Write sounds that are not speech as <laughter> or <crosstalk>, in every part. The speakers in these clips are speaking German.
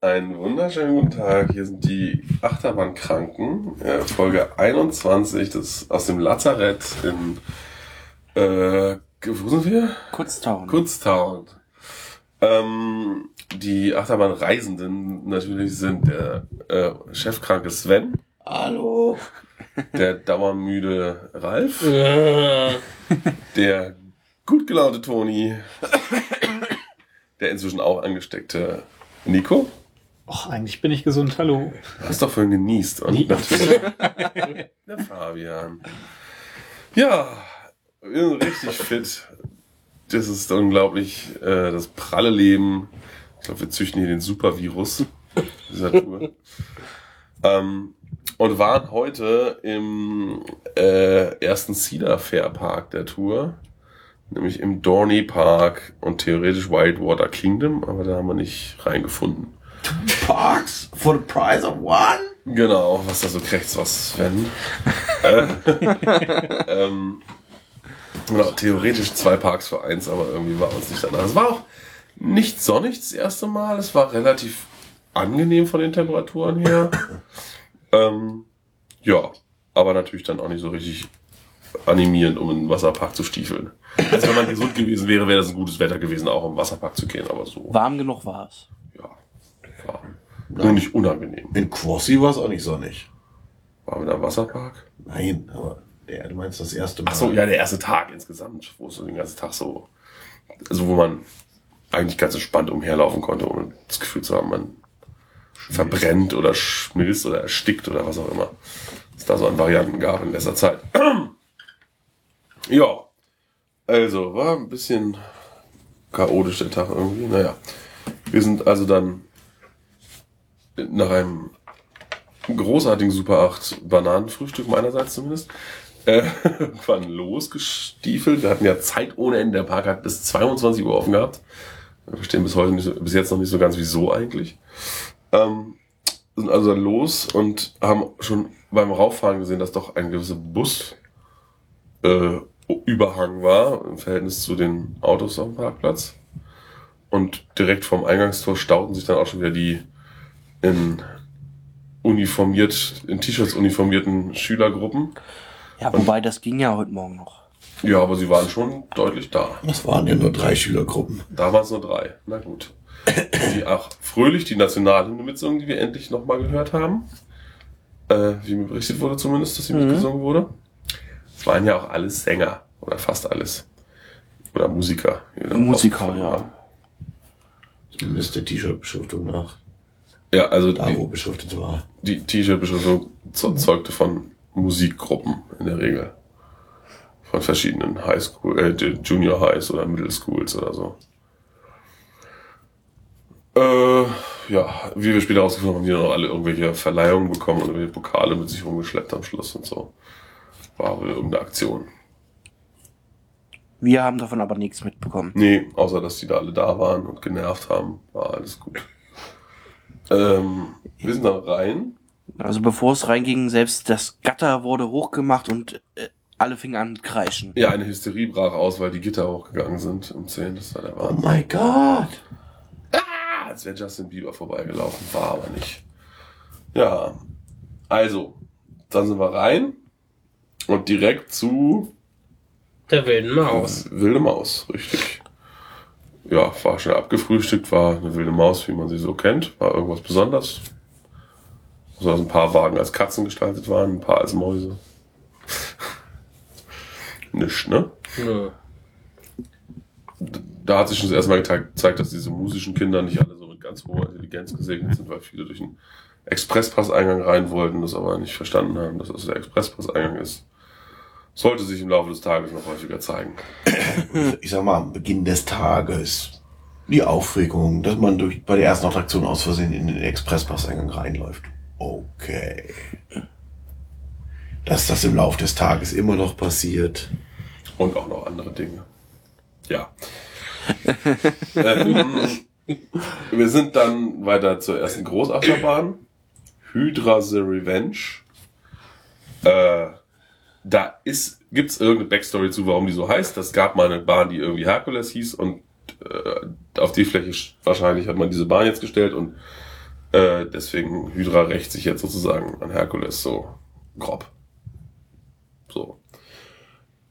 Einen wunderschönen guten Tag. Hier sind die Achterbahnkranken, äh, Folge 21 des, aus dem Lazarett in, äh, wo sind wir? Kutztown. Kutztown. Ähm, die Achterbahnreisenden natürlich sind der äh, chefkranke Sven, Hallo. der dauermüde Ralf, der gut gelaunte Toni, der inzwischen auch angesteckte Nico. Och, eigentlich bin ich gesund, hallo. Du hast doch vorhin genießt. Und Nie. natürlich der Fabian. Ja, wir sind richtig fit. Das ist unglaublich, äh, das pralle Leben. Ich glaube, wir züchten hier den Supervirus dieser Tour. <laughs> ähm, und waren heute im äh, ersten Cedar Fair Park der Tour. Nämlich im Dorney Park und theoretisch Whitewater Kingdom, aber da haben wir nicht reingefunden. Parks for the price of one? Genau, was da so krächzt, was Sven. äh, <laughs> ähm, genau, theoretisch zwei Parks für eins, aber irgendwie war uns nicht danach. Es war auch nicht sonnig das erste Mal. Es war relativ angenehm von den Temperaturen her. <coughs> ähm, ja, aber natürlich dann auch nicht so richtig animierend, um in den Wasserpark zu stiefeln. Also wenn man gesund gewesen wäre, wäre das ein gutes Wetter gewesen, auch im Wasserpark zu gehen, aber so, Warm genug war es. Ja, war nur nicht unangenehm. In Quossi war es auch nicht sonnig. War im Wasserpark? Nein, aber der, du meinst das erste Mal. Ach so, ja, der erste Tag insgesamt, wo es so den ganzen Tag so, also wo man eigentlich ganz entspannt umherlaufen konnte, ohne das Gefühl zu haben, man verbrennt oder schmilzt oder erstickt oder was auch immer es da so an Varianten gab in letzter Zeit. <clears throat> ja, also war ein bisschen chaotisch der Tag irgendwie. Naja, wir sind also dann nach einem großartigen Super 8 Bananenfrühstück meinerseits zumindest äh, <laughs> irgendwann losgestiefelt. Wir hatten ja Zeit ohne Ende. Der Park hat bis 22 Uhr offen gehabt. Wir verstehen bis heute nicht bis jetzt noch nicht so ganz, wieso eigentlich. Ähm, sind also los und haben schon beim Rauffahren gesehen, dass doch ein gewisser Bus äh, Überhang war im Verhältnis zu den Autos auf dem Parkplatz. Und direkt vorm Eingangstor stauten sich dann auch schon wieder die in uniformiert, in T-Shirts uniformierten Schülergruppen. Ja, wobei das ging ja heute Morgen noch. Ja, aber sie waren schon deutlich da. Das waren ja nur drei Schülergruppen. Da waren es nur drei. Na gut. Die auch fröhlich die Nationalhymne mitsungen, die wir endlich nochmal gehört haben. Äh, wie mir berichtet wurde zumindest, dass sie mitgesungen wurde. Es waren ja auch alles Sänger. Oder fast alles. Oder Musiker. Musiker, ja. Zumindest der T-Shirt-Beschriftung nach. Ja, also Da, die, wo beschriftet war. die T-Shirt-Beschriftung zeugte von Musikgruppen in der Regel. Von verschiedenen Highschool, äh, Junior Highs oder Middle Schools oder so. Äh, ja, wie wir später rausgefunden haben, haben die dann auch alle irgendwelche Verleihungen bekommen und irgendwelche Pokale mit sich rumgeschleppt am Schluss und so. War wohl irgendeine Aktion. Wir haben davon aber nichts mitbekommen. Nee, außer dass die da alle da waren und genervt haben, war alles gut. Ähm, wir sind dann rein. Also bevor es reinging, selbst das Gatter wurde hochgemacht und äh, alle fingen an kreischen. Ja, eine Hysterie brach aus, weil die Gitter hochgegangen sind um 10. Das war der Oh Wahnsinn. my God. Ah, als wäre Justin Bieber vorbeigelaufen, war aber nicht. Ja, also, dann sind wir rein und direkt zu Der wilden Maus. Wilde Maus, richtig. Ja, war schnell abgefrühstückt, war eine wilde Maus, wie man sie so kennt. War irgendwas Besonderes. So dass ein paar Wagen als Katzen gestaltet waren, ein paar als Mäuse. <laughs> Nisch, ne? Nö. da hat sich schon das erste Mal gezeigt, gezeigt, dass diese musischen Kinder nicht alle so mit ganz hoher Intelligenz gesegnet sind, weil viele durch den Expresspasseingang rein wollten, das aber nicht verstanden haben, dass das der Expresspasseingang ist. Sollte sich im Laufe des Tages noch häufiger zeigen. <clears throat> Ich sag mal, am Beginn des Tages. Die Aufregung, dass man durch, bei der ersten Attraktion aus Versehen in den Expresspasseingang reinläuft. Okay. Dass das im Laufe des Tages immer noch passiert. Und auch noch andere Dinge. Ja. <laughs> ähm, wir sind dann weiter zur ersten Großachterbahn. Hydra the Revenge. Äh, da ist, gibt's irgendeine Backstory zu, warum die so heißt. Das gab mal eine Bahn, die irgendwie Hercules hieß und äh, auf die Fläche sch- wahrscheinlich hat man diese Bahn jetzt gestellt und Äh, deswegen Hydra rächt sich jetzt sozusagen an Herkules so grob. So.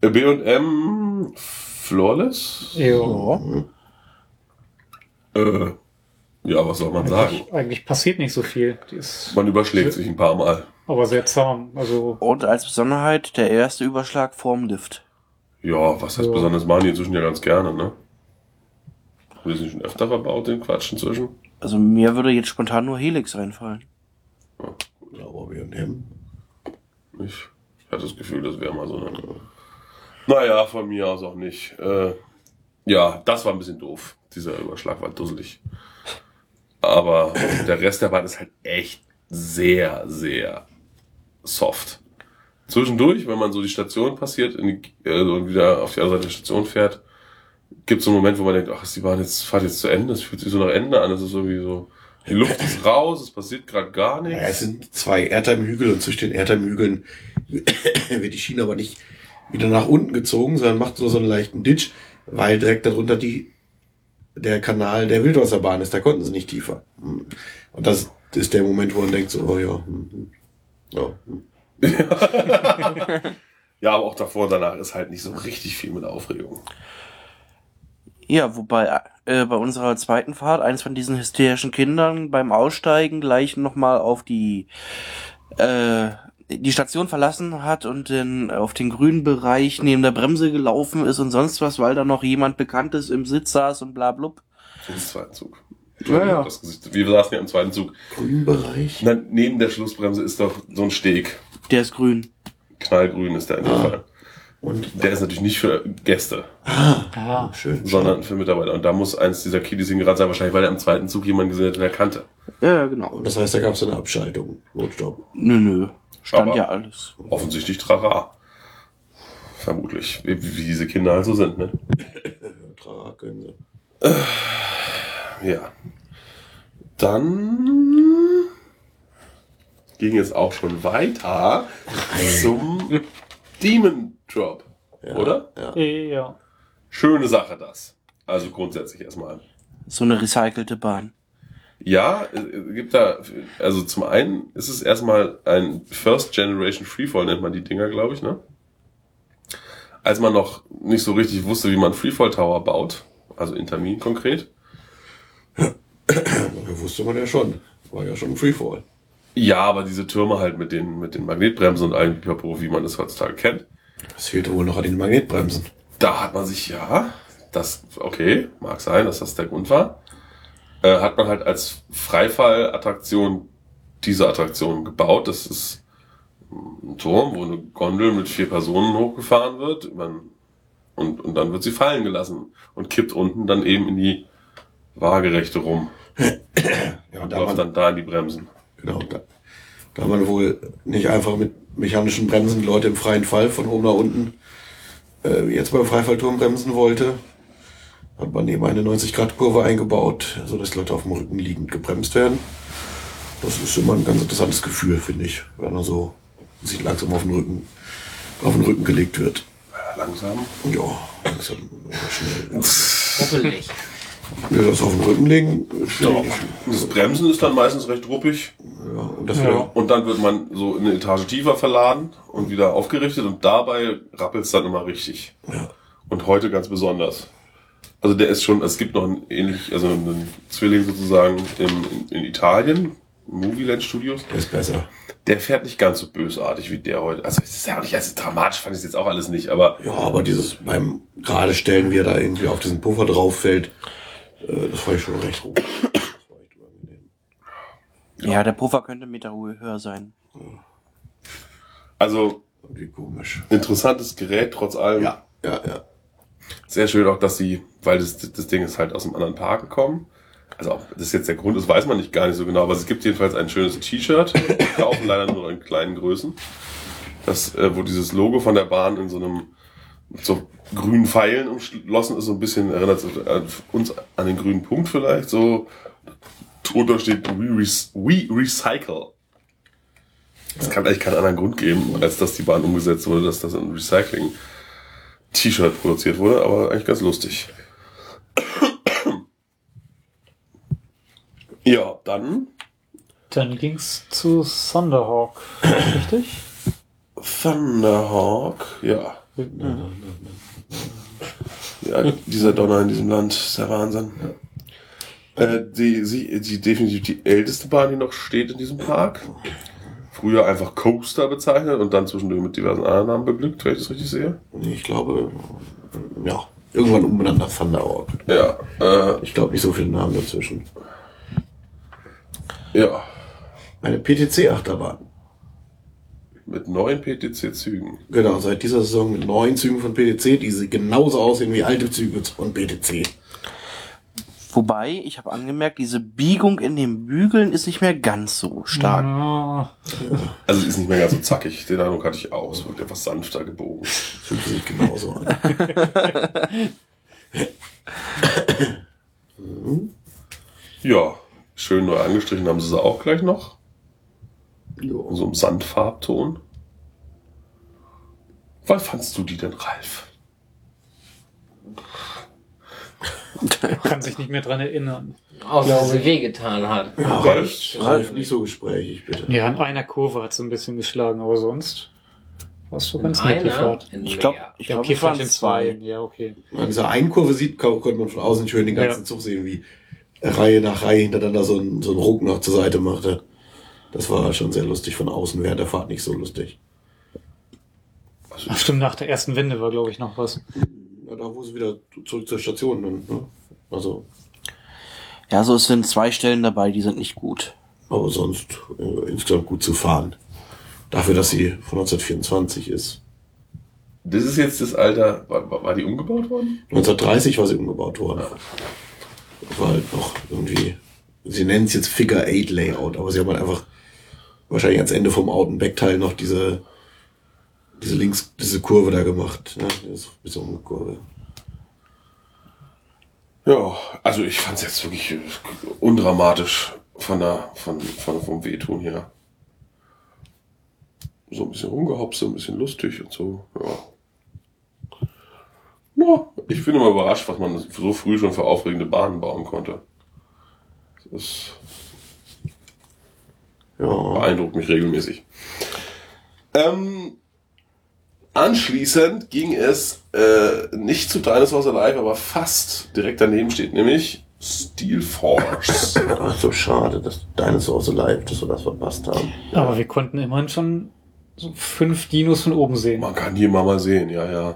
Äh, B&M Flawless? Jo. Äh, ja, was soll man sagen? Eigentlich, eigentlich passiert nicht so viel. Die ist Man überschlägt sich ein paar Mal. aber sehr zahm. Also, Und als Besonderheit der erste Überschlag vorm Lift. Ja, was heißt Ja. besonders machen die inzwischen ja ganz gerne, ne? Haben die schon öfter verbaut, den Quatsch inzwischen? Also mir würde jetzt spontan nur Helix einfallen. Ja, aber wir nehmen. Ich hatte das Gefühl, das wäre mal so eine. Naja, von mir aus auch nicht. Äh, ja, das war ein bisschen doof. Dieser Überschlag war dusselig. Aber der Rest der Bahn ist halt echt sehr, sehr soft. Zwischendurch, wenn man so die Station passiert in die, und wieder auf die andere Seite der Station fährt, gibt es so einen Moment, wo man denkt, ach, ist die Bahn jetzt, fahrt jetzt zu Ende, es fühlt sich so nach Ende an, es ist irgendwie so, die Luft ist raus, es passiert gerade gar nichts. Ja, es sind zwei Erdheim-Hügel und zwischen den Erdheim-Hügeln <coughs> wird die Schiene aber nicht wieder nach unten gezogen, sondern macht so, so einen leichten Ditch, weil direkt darunter die, der Kanal der Wildwasserbahn ist. Da konnten sie nicht tiefer. Hm. Und das ist der Moment, wo man denkt so, oh ja, hm, hm. ja, hm. <laughs> Ja, aber auch davor und danach ist halt nicht so richtig viel mit Aufregung. Ja, wobei äh, bei unserer zweiten Fahrt eins von diesen hysterischen Kindern beim Aussteigen gleich nochmal auf die äh, die Station verlassen hat und dann auf den grünen Bereich neben der Bremse gelaufen ist und sonst was, weil da noch jemand Bekanntes im Sitz saß und bla blub. Im zweiten Zug. Ja, ja. Das Gesicht, wir saßen ja im zweiten Zug. grünen Bereich. Na, neben der Schlussbremse ist doch so ein Steg. Der ist grün. Knallgrün ist der in dem Ah. Fall. Und Der ist natürlich nicht für Gäste, ah, schön. sondern für Mitarbeiter. Und da muss eins dieser Kiddies hingeraten sein, wahrscheinlich, weil er im zweiten Zug jemanden gesehen hat, den er kannte. Ja, genau. Das heißt, da gab es eine Abschaltung. Notstopp. Nö, nö. Stand Aber- ja alles. Offensichtlich Trara. Vermutlich. Wie, wie diese Kinder halt so sind, ne? <laughs> Trara können sie. Ja. Dann ging es auch schon weiter zum Demon Drop, Ja, oder? Ja. eh, ja. Schöne Sache das. Also grundsätzlich erstmal. So eine recycelte Bahn. Ja, es gibt da, also zum einen ist es erstmal ein First Generation Freefall, nennt man die Dinger, glaube ich, ne? Als man noch nicht so richtig wusste, wie man Freefall Tower baut, also in Termin konkret. Da wusste man ja schon. War ja schon ein Freefall. Ja, aber diese Türme halt mit den, mit den Magnetbremsen und allem Pipapo, wie man das heutzutage kennt. Es fehlte wohl noch an den Magnetbremsen. Da hat man sich, ja, das, okay, mag sein, dass das der Grund war, äh, hat man halt als Freifallattraktion diese Attraktion gebaut. Das ist ein Turm, wo eine Gondel mit vier Personen hochgefahren wird und, und dann wird sie fallen gelassen und kippt unten dann eben in die Waagerechte rum Ja, und da läuft dann da in die Bremsen. genau, da, da man wohl nicht einfach mit mechanischen Bremsen Leute im freien Fall von oben nach unten, äh, wie jetzt beim Freifallturm bremsen wollte, hat man eben eine 90-Grad-Kurve eingebaut, so dass Leute auf dem Rücken liegend gebremst werden. Das ist immer ein ganz interessantes Gefühl, finde ich, wenn er so sich langsam auf den Rücken, auf den Rücken gelegt wird. Langsam. Und ja, langsam, schnell. Hoppelig. Ja, das auf den Rücken legen, schnell. Das Bremsen ist dann meistens recht ruppig. Ja, und das Ja. Und dann wird man so eine Etage tiefer verladen und wieder aufgerichtet und dabei rappelt es dann immer richtig. Ja. Und heute ganz besonders. Also der ist schon, es gibt noch einen ähnlich, also einen Zwilling sozusagen in, in, in Italien, Movieland Studios. der ist besser. Der fährt nicht ganz so bösartig wie der heute. Also es ist ja auch nicht, also dramatisch fand ich es jetzt auch alles nicht, aber Ja, aber dieses beim gerade stellen, wie er da irgendwie auf diesen Puffer drauf fällt, äh, das fand ich schon recht gut. Das war echt unangenehm. Ja, der Puffer könnte einen Meter höher sein. also Irgendwie komisch. interessantes Gerät trotz allem. Ja, ja, ja. Sehr schön auch, dass sie, weil das, das Ding ist halt aus einem anderen Park gekommen. Also ob das jetzt der Grund ist, weiß man nicht gar nicht so genau, aber es gibt jedenfalls ein schönes T-Shirt. Wir kaufen leider nur in kleinen Größen. Das, äh, wo dieses Logo von der Bahn in so einem mit so grünen Pfeilen umschlossen ist, so ein bisschen erinnert äh, uns an den grünen Punkt vielleicht. So drunter steht We, We Recycle. Es kann eigentlich keinen anderen Grund geben, als dass die Bahn umgesetzt wurde, dass das ein Recycling T-Shirt produziert wurde, aber eigentlich ganz lustig. <clears throat> ja, dann Dann ging's zu Thunderhawk, richtig? Thunderhawk, ja. Ja, dieser Donner in diesem Land ist der Wahnsinn. Äh, die, sie, die definitiv die älteste Bahn, die noch steht in diesem Park. Früher einfach Coaster bezeichnet und dann zwischendurch mit diversen anderen Namen beglückt, wenn ich das richtig sehe. Ich glaube, ja, irgendwann umbenannt nach Thunderhawk. Ja, äh, Ich glaube nicht so viele Namen dazwischen. ja. Eine PTC-Achterbahn. Mit neun PTC-Zügen. Genau, seit dieser Saison mit neun Zügen von PTC, die sie genauso aussehen wie alte Züge von PTC. Wobei, ich habe angemerkt, diese Biegung in den Bügeln ist nicht mehr ganz so stark. Ja, Also sie ist nicht mehr ganz so zackig. Den Eindruck hatte ich auch. Es wird etwas sanfter gebogen. Fühlt sich genauso an. Ja, schön neu angestrichen haben sie sie auch gleich noch. Jo. So im Sandfarbton. Was fandst du die denn, Ralf? kann sich nicht mehr dran erinnern. Außer dass sie wehgetan hat. Ja, Ralf? Ralf, nicht so gesprächig, bitte. Ja, in einer Kurve hat sie ein bisschen geschlagen, aber sonst war es so ganz nett, in Ich glaube, ich Ja, glaub, okay, es vielleicht in zwei. Ja, okay. An dieser einen Kurve sieht, konnte man von außen schön den ganzen Ja. Zug sehen, wie Reihe nach Reihe hintereinander so ein, so ein Ruck noch zur Seite machte. Das war schon sehr lustig von außen, während der Fahrt nicht so lustig. Also, Ach, stimmt, nach der ersten Wende war, glaube ich, noch was. Ja, da wo sie wieder zurück zur Station dann, ne? Also, Ja, so es sind zwei Stellen dabei, die sind nicht gut. aber sonst äh, insgesamt gut zu fahren. Dafür, dass sie von 1924 ist. das ist jetzt das Alter. War, war die umgebaut worden? 1930 war sie umgebaut worden. War halt noch irgendwie, sie nennen es jetzt Figure 8 Layout, aber sie haben halt einfach wahrscheinlich ans Ende vom Autenback-Teil noch diese, diese links, diese Kurve da gemacht. Ne? Ist eine Kurve. Ja, also ich fand es jetzt wirklich undramatisch von der, von, von, vom Wehtun her. So ein bisschen rumgehopst, so ein bisschen lustig und so, ja. Ja, ich bin immer überrascht, was man so früh schon für aufregende Bahnen bauen konnte. Das Ja. beeindruckt mich regelmäßig. Ähm, anschließend ging es äh, nicht zu Dinosaurs Alive, aber fast direkt daneben steht, nämlich Steel Force. Ach so schade, dass Dinosaurs Alive, dass wir das verpasst haben. Aber wir konnten immerhin schon so fünf Dinos von oben sehen. Man kann hier mal mal sehen, ja, ja.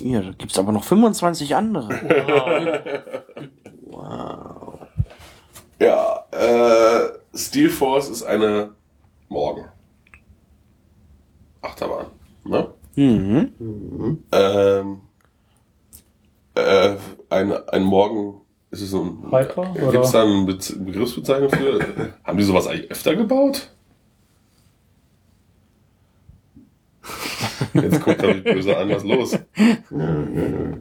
Ja, da gibt's aber noch 25 andere. <laughs> Wow. Ja, äh, Steel Force ist eine Morgen. Achterbahn. Ne? Mhm. Mhm. Ähm, äh, ein, ein Morgen, ist es so ein. Hyper, Gibt es da eine Be Begriffsbezeichnung für? Haben die sowas eigentlich öfter gebaut? Jetzt guckt er mich böse an, was ist los? Nö, nö, nö.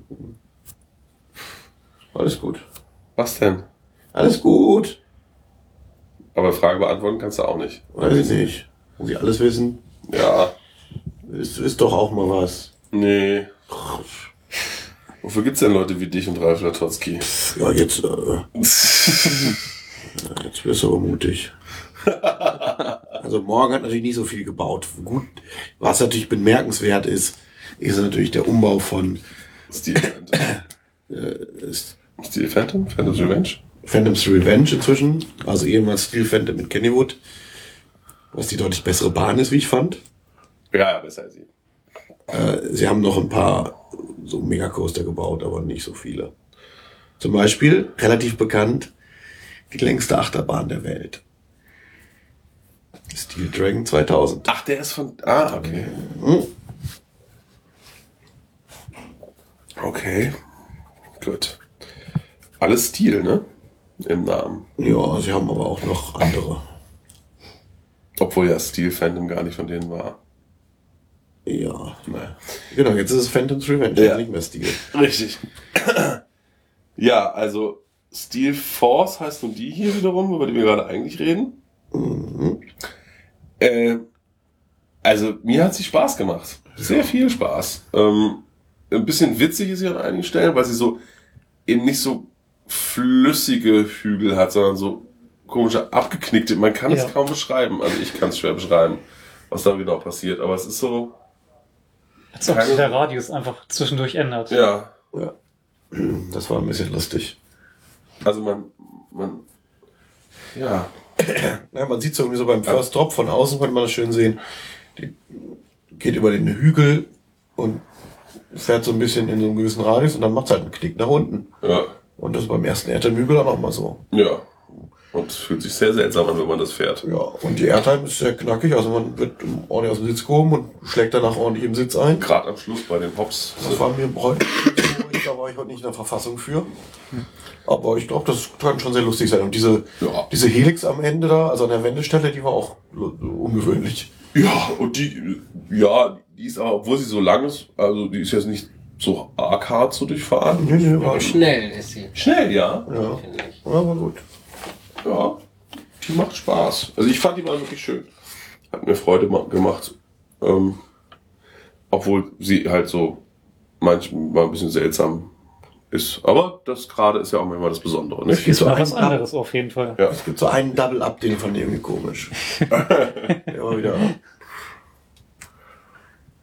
Alles gut. Was denn? Alles gut. Aber Frage beantworten kannst du auch nicht. Weiß ich nicht. Muss ich alles wissen? Ja, Ist, ist doch auch mal was. nee. Wofür gibt's denn Leute wie dich und Ralf Latotzky? Ja, jetzt, äh, <laughs> jetzt wirst du aber mutig. <laughs> Also morgen hat natürlich nicht so viel gebaut. Gut, was natürlich bemerkenswert ist, ist natürlich der Umbau von Steel Phantom. <coughs> äh, ist Steel Phantom? Phantom's Revenge? Phantom's Revenge inzwischen, also ehemals Steel Phantom mit Kennywood, was die deutlich bessere Bahn ist, wie ich fand. Ja, ja, besser als sie. Äh, sie haben noch ein paar so Megacoaster gebaut, aber nicht so viele. Zum Beispiel, relativ bekannt, die längste Achterbahn der Welt. Steel Dragon 2000. Ach, der ist von. Ah, okay. Hm? Okay. Gut. Alles Stil, ne? Im Namen. Ja, sie haben aber auch noch andere. Obwohl ja Steel Phantom gar nicht von denen war. Ja. Naja. Genau, jetzt ist es Phantom's Revenge, Ja. nicht mehr Steel. Richtig. ja, also Steel Force heißt nun die hier wiederum, über die wir gerade eigentlich reden. Mhm. Äh, also mir hat sie Spaß gemacht. Sehr viel Spaß. Ähm, ein bisschen witzig ist sie an einigen Stellen, weil sie so eben nicht so flüssige Hügel hat, sondern so komische abgeknickte, man kann Ja. es kaum beschreiben. Also ich kann es schwer beschreiben, was da genau passiert. Aber es ist so, Als ob sich der Radius einfach zwischendurch ändert. ja, Ja. Das war ein bisschen lustig. also man, man, ja, Ja, man sieht es irgendwie so beim First Drop von außen, konnte man das schön sehen. Die geht über den Hügel und fährt so ein bisschen in so einem gewissen Radius und dann macht es halt einen Knick nach unten. ja, Und das ist beim ersten Airtime-Hügel auch nochmal so. ja. Und es fühlt sich sehr seltsam an, wenn man das fährt. Ja, und die Airtime ist sehr knackig, also man wird ordentlich aus dem Sitz gehoben und schlägt danach ordentlich im Sitz ein. Gerade am Schluss bei den Hops. Das war mir heute, da war ich heute nicht in der Verfassung für. Aber ich glaube, das kann schon sehr lustig sein. Und diese, Ja. diese Helix am Ende da, also an der Wendestelle, die war auch ungewöhnlich. Ja, und die, ja, die ist aber, obwohl sie so lang ist, also die ist jetzt nicht so arg hart zu durchfahren. Nee, nee, war Schnell ist sie, Schnell, ja. Ja, ich. aber gut. Ja, die macht Spaß. Also ich fand die mal wirklich schön. Hat mir Freude ma- gemacht. Ähm, obwohl sie halt so manchmal ein bisschen seltsam ist. Aber das gerade ist ja auch manchmal das Besondere. Ne? Es gibt so was anderes auf jeden Fall. Ja. es gibt so einen Double-Up, den fand ich irgendwie komisch. <laughs> Der war wieder,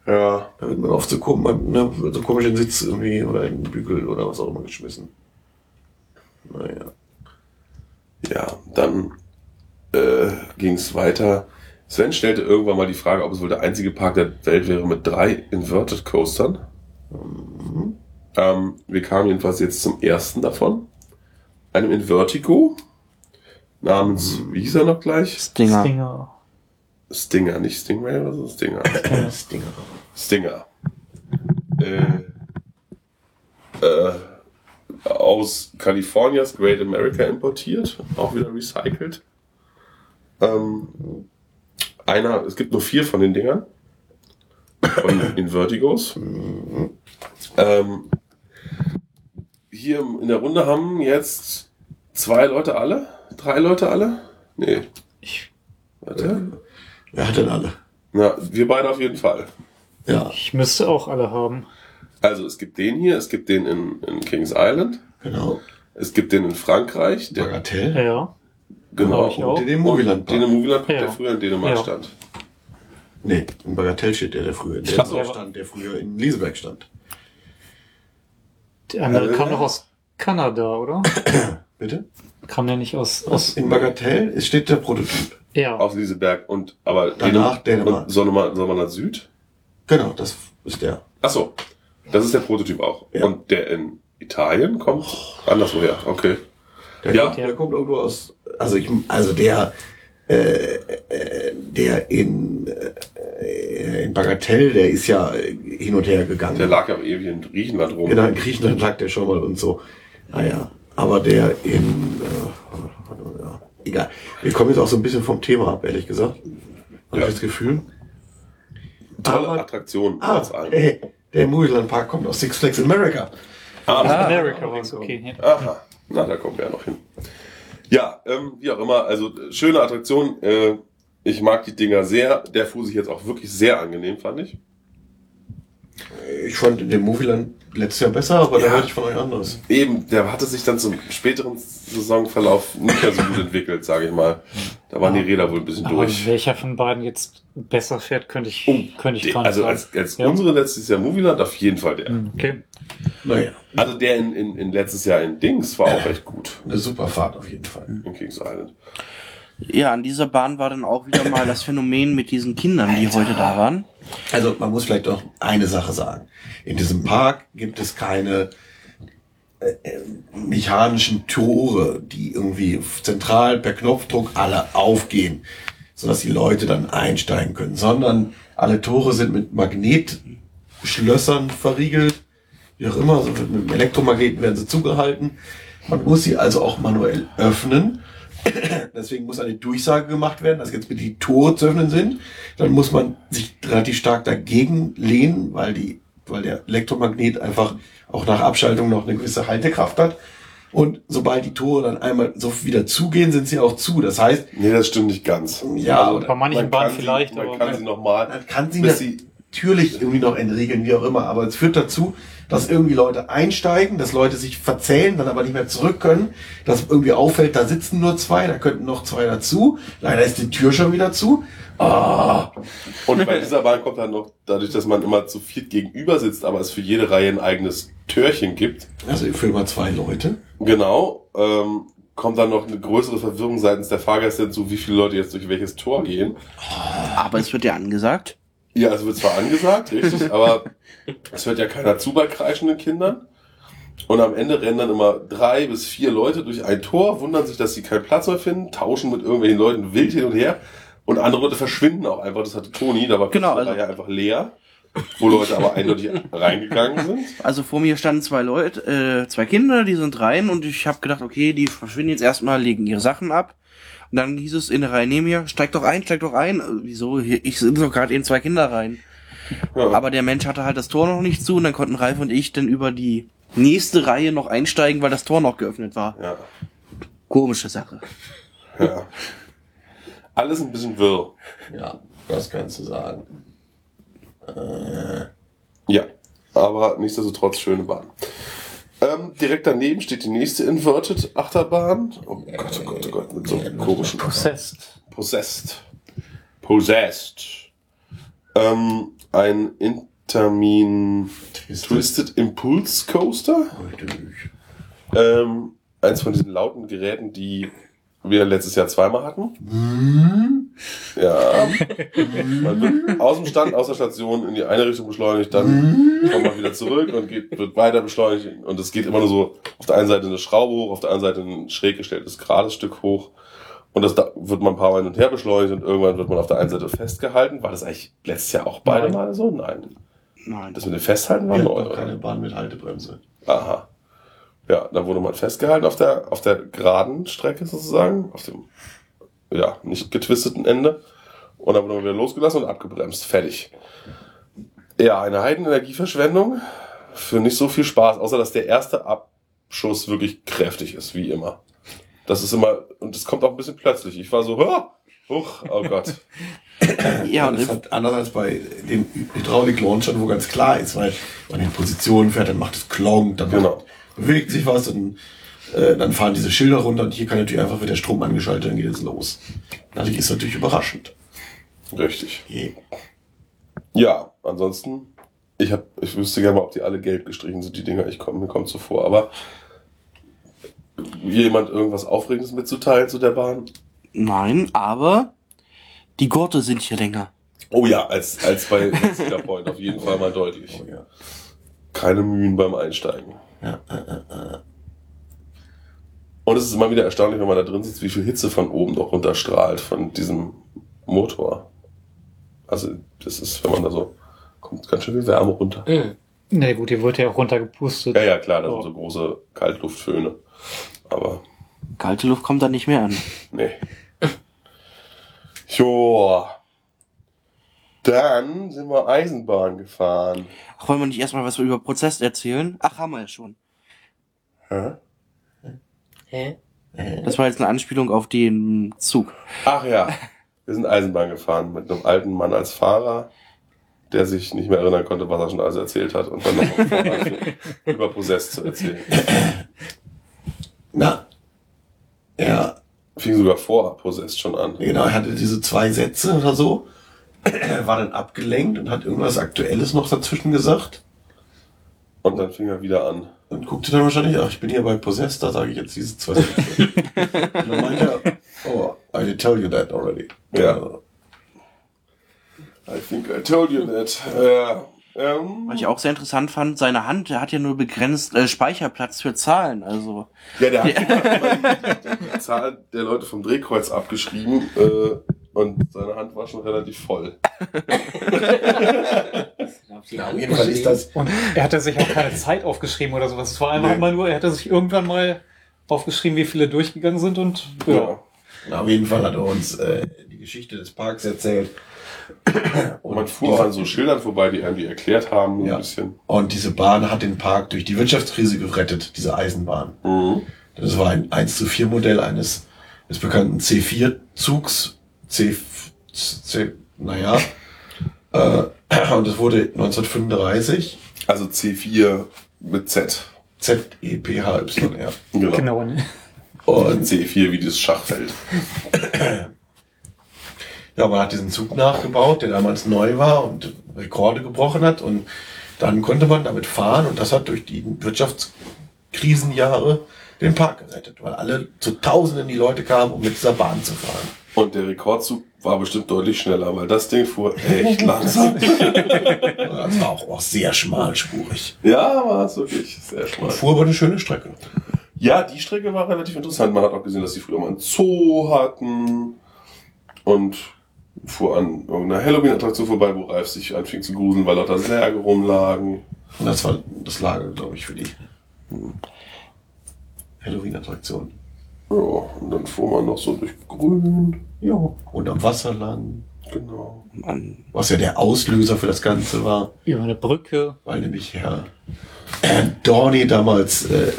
Ja, da wird man oft so, kom ne, wird so komisch in den Sitz irgendwie oder in den Bügel oder was auch immer geschmissen. Naja. ja, dann äh, ging es weiter. Sven stellte irgendwann mal die Frage, ob es wohl der einzige Park der Welt wäre mit drei Inverted Coastern. Ähm, wir kamen jedenfalls jetzt zum ersten davon. Einem Invertigo. Namens, wie hieß er noch gleich? Stinger. Stinger. Stinger, nicht Stingray oder so? Stinger. <coughs> Das Ding. Stinger. Äh, äh, aus Californias Great America importiert, auch wieder recycelt. Ähm, einer, es gibt nur vier von den Dingern. Von Invertigos. Ähm, hier in der Runde haben jetzt zwei Leute alle? Drei Leute alle? Nee. Ich, Warte. Wer hat denn alle? Na, wir beide auf jeden Fall. Ja, ich müsste auch alle haben. Also es gibt den hier, es gibt den in, in Kings Island, genau. es gibt den in Frankreich, der Bagatell. Ja. genau ich auch. Den im Moviland den im Moviland, Ja. der früher in Dänemark Ja. stand. Nee, in Bagatell steht der, der früher, der, so. stand, der früher in Lieseberg stand. Der andere Äh. kam doch aus Kanada, oder? Bitte? Kam der nicht aus, aus, In Bagatell es steht der Prototyp. ja. Aus Lieseberg und aber Danach Dänemark. Sonnemann, Sonnemann Süd. Genau, das ist der. Ach so, das ist der Prototyp auch. Ja. Und der in Italien kommt anderswoher. Okay. Der, Ja. kommt, der kommt irgendwo aus. Also ich, also der, äh, äh, der in, äh, in Bagatell, der ist ja hin und her gegangen. Der lag ja ewig in Griechenland rum. Genau, in Griechenland lag der schon mal und so. Naja, aber der in, äh, ja, egal. Wir kommen jetzt auch so ein bisschen vom Thema ab, ehrlich gesagt. Habe Ja. ich das Gefühl. Tolle Aber- Attraktion. Ah, allem. hey, der Moviland Park kommt aus Six Flags America. Ah, America war es okay. Ja. Aha, na, da kommen wir ja noch hin. Ja, ähm, wie auch immer, also schöne Attraktion. Äh, ich mag die Dinger sehr. Der fuhr sich jetzt auch wirklich sehr angenehm, fand ich. Ich fand den Moviland letztes Jahr besser, aber da Ja. hörte ich von euch anderes. Eben, der hatte sich dann zum späteren Saisonverlauf nicht mehr so gut entwickelt, sage ich mal. Da waren die Räder wohl ein bisschen Aber durch. welcher von beiden jetzt besser fährt, könnte ich, Oh, könnte ich gar nicht also sagen. als, als Ja. unsere letztes Jahr Movieland auf jeden Fall der. Hm, Okay. Naja, Also der in, in, in letztes Jahr in Dings war auch recht gut. eine super Fahrt auf jeden Fall. In Kings Island. Ja, an dieser Bahn war dann auch wieder mal das Phänomen mit diesen Kindern, die heute da waren. Also man muss vielleicht auch eine Sache sagen. In diesem Park gibt es keine äh, äh, mechanischen Tore, die irgendwie zentral per Knopfdruck alle aufgehen, sodass die Leute dann einsteigen können, sondern alle Tore sind mit Magnetschlössern verriegelt, wie auch immer, also mit Elektromagneten werden sie zugehalten. Man muss sie also auch manuell öffnen. <coughs> Deswegen muss eine Durchsage gemacht werden, dass jetzt bitte die Tore zu öffnen sind. Dann muss man sich relativ stark dagegen lehnen, weil die, weil der Elektromagnet einfach auch nach Abschaltung noch eine gewisse Haltekraft hat. Und sobald die Tore dann einmal so wieder zugehen, sind sie auch zu. Das heißt, Nee, das stimmt nicht ganz. ja, Also, oder Bei manchen man Bahnen vielleicht, sie, man aber kann sie nochmal, man kann sie natürlich irgendwie noch entriegeln, wie auch immer, aber es führt dazu, dass irgendwie Leute einsteigen, dass Leute sich verzählen, dann aber nicht mehr zurück können, dass irgendwie auffällt, da sitzen nur zwei, da könnten noch zwei dazu, leider ist die Tür schon wieder zu. Ah, Und bei dieser Bahn kommt dann noch, dadurch, dass man immer zu viert gegenüber sitzt, aber es für jede Reihe ein eigenes Türchen gibt, also für immer zwei Leute. genau, ähm, kommt dann noch eine größere Verwirrung seitens der Fahrgäste hinzu, wie viele Leute jetzt durch welches Tor gehen. Aber es wird ja angesagt. Ja, es wird zwar angesagt, richtig, <laughs> aber es hört ja keiner zu bei kreischenden Kindern. Und am Ende rennen dann immer drei bis vier Leute durch ein Tor, wundern sich, dass sie keinen Platz mehr finden, tauschen mit irgendwelchen Leuten wild hin und her. Und andere Leute verschwinden auch einfach. Das hatte Toni, da war genau, also- ja einfach leer, wo Leute aber eindeutig reingegangen sind. Also vor mir standen zwei Leute, äh, zwei Kinder, die sind rein und ich habe gedacht, okay, die verschwinden jetzt erstmal, legen ihre Sachen ab. Und dann hieß es in der Reihe neben mir, steig doch ein, steig doch ein. Äh, Wieso? Hier- Ich sind doch gerade eben zwei Kinder rein. Ja. Aber der Mensch hatte halt das Tor noch nicht zu und dann konnten Ralf und ich dann über die nächste Reihe noch einsteigen, weil das Tor noch geöffnet war. ja, Komische Sache. ja. Alles ein bisschen wirr. Ja, das kannst du sagen. Ja, aber nichtsdestotrotz schöne Bahn. Ähm, direkt daneben steht die nächste Inverted Achterbahn. Oh Gott, oh Gott, oh Gott, mit so einem komischen Possessed. Possessed. Possessed. Ähm, ein Intermin Twisted Impulse Coaster. Ähm, eins von diesen lauten Geräten, die wir letztes Jahr zweimal hatten. Ja. Man wird aus dem Stand, aus der Station in die eine Richtung beschleunigt, dann kommt man wieder zurück und geht, wird weiter beschleunigt. Und es geht immer nur so auf der einen Seite eine Schraube hoch, auf der anderen Seite ein schräg gestelltes gerades Stück hoch. Und das da wird man ein paar Mal hin und her beschleunigt und irgendwann wird man auf der einen Seite festgehalten. War das eigentlich letztes Jahr auch beide Nein. Male so? Nein. Nein. Das mit dem Festhalten war neu, keine Bahn mit Haltebremse. Aha. Ja, dann wurde man festgehalten auf der, auf der geraden Strecke sozusagen, auf dem, ja, nicht getwisteten Ende. Und dann wurde man wieder losgelassen und abgebremst. Fertig. Ja, eine Heidenenergieverschwendung für nicht so viel Spaß, außer dass der erste Abschuss wirklich kräftig ist, wie immer. Das ist immer, und das kommt auch ein bisschen plötzlich. Ich war so, "Hah! huch, oh Gott. <laughs> Ja, das und hat anders als bei den Hydraulik-Launchern, wo ganz klar ist, weil man in Positionen fährt, dann macht es Klonk, dann Genau. Bewegt sich was und äh, dann fahren diese Schilder runter und hier kann natürlich einfach wird der Strom angeschaltet, dann geht es los. Das ist natürlich überraschend. Richtig. Je. Ja, ansonsten, ich hab, ich wüsste gerne mal, ob die alle gelb gestrichen sind, die Dinger. Ich komme, mir kommt so vor. Aber jemand irgendwas Aufregendes mitzuteilen zu der Bahn? nein, aber die Gurte sind hier länger. Oh ja, als, als bei <laughs> Cedar Point auf jeden Fall mal deutlich. Oh, ja. Keine Mühen beim Einsteigen. Ja, äh, äh, äh. Und es ist immer wieder erstaunlich, wenn man da drin sitzt, wie viel Hitze von oben noch runterstrahlt von diesem Motor. Also, das ist, wenn man da so, kommt ganz schön viel Wärme runter. Mhm. Na gut, hier wurde ja auch runtergepustet. Ja, ja, klar, das sind so große Kaltluftföhne. Aber Kalte Luft kommt da nicht mehr an. Nee. Joa. Dann sind wir Eisenbahn gefahren. Ach, wollen wir nicht erstmal was über Prozess erzählen? Ach, haben wir ja schon. Hä? Hä? Das war jetzt eine Anspielung auf den Zug. Ach ja, wir sind Eisenbahn gefahren mit einem alten Mann als Fahrer, der sich nicht mehr erinnern konnte, was er schon alles erzählt hat und dann noch <laughs> über Possess zu erzählen. Na, er, Fing sogar vor Possess schon an. genau, er hatte diese zwei Sätze oder so, <clears throat> war dann abgelenkt und hat irgendwas Aktuelles noch dazwischen gesagt Und dann fing er wieder an. und guckte dann wahrscheinlich, ach, ich bin hier bei Possessed, da sage ich jetzt diese zwei Sätze. <laughs> und dann meinte er, oh, I did tell you that already. Ja. I think I told you that. Ja. Ähm, Was ich auch sehr interessant fand, seine Hand, der hat ja nur begrenzt äh, Speicherplatz für Zahlen. Also Ja, der hat <laughs> die Zahl der Leute vom Drehkreuz abgeschrieben äh, und seine Hand war schon relativ voll. <laughs> Ja, auf jeden Fall ist das, Und er hatte sich auch keine Zeit aufgeschrieben oder sowas. Es war einfach Nee. immer nur, er hatte sich irgendwann mal aufgeschrieben, wie viele durchgegangen sind und ja. na, auf jeden Fall hat er uns äh, die Geschichte des Parks erzählt. Und man fuhr auch an so Schildern vorbei, die einem die erklärt haben, Ja. ein bisschen. Und diese Bahn hat den Park durch die Wirtschaftskrise gerettet, diese Eisenbahn. Mhm. Das war ein 1 zu 4 Modell eines des bekannten C4 Zugs. C, C naja. Äh, <clears throat> und es wurde 1935 Also C4 mit Z. Z-E-P-H-Y-R. Genau. Genau, ne? Und C4 wie das Schachfeld. ja, man hat diesen Zug nachgebaut, der damals neu war und Rekorde gebrochen hat. Und dann konnte man damit fahren und das hat durch die Wirtschaftskrisenjahre den Park gerettet, weil alle zu Tausenden die Leute kamen, um mit dieser Bahn zu fahren. Und der Rekordzug war bestimmt deutlich schneller, weil das Ding fuhr echt <laughs> langsam. <laughs> Das war auch, auch sehr schmalspurig. ja, war es wirklich sehr Und schmal. fuhr aber eine schöne Strecke. Ja, die Strecke war relativ interessant. Man hat auch gesehen, dass die früher mal einen Zoo hatten und fuhr an irgendeiner Halloween-Attraktion vorbei, wo Ralf sich anfing zu gruseln, weil lauter Särge rumlagen. Und das war das Lager, glaube ich, für die Halloween-Attraktion. Ja, und dann fuhr man noch so durch Grün. Ja. Und am Wasser lang. Genau. Mann. Was ja der Auslöser für das Ganze war, Über eine Brücke. weil nämlich Herr äh, Dorney damals, äh,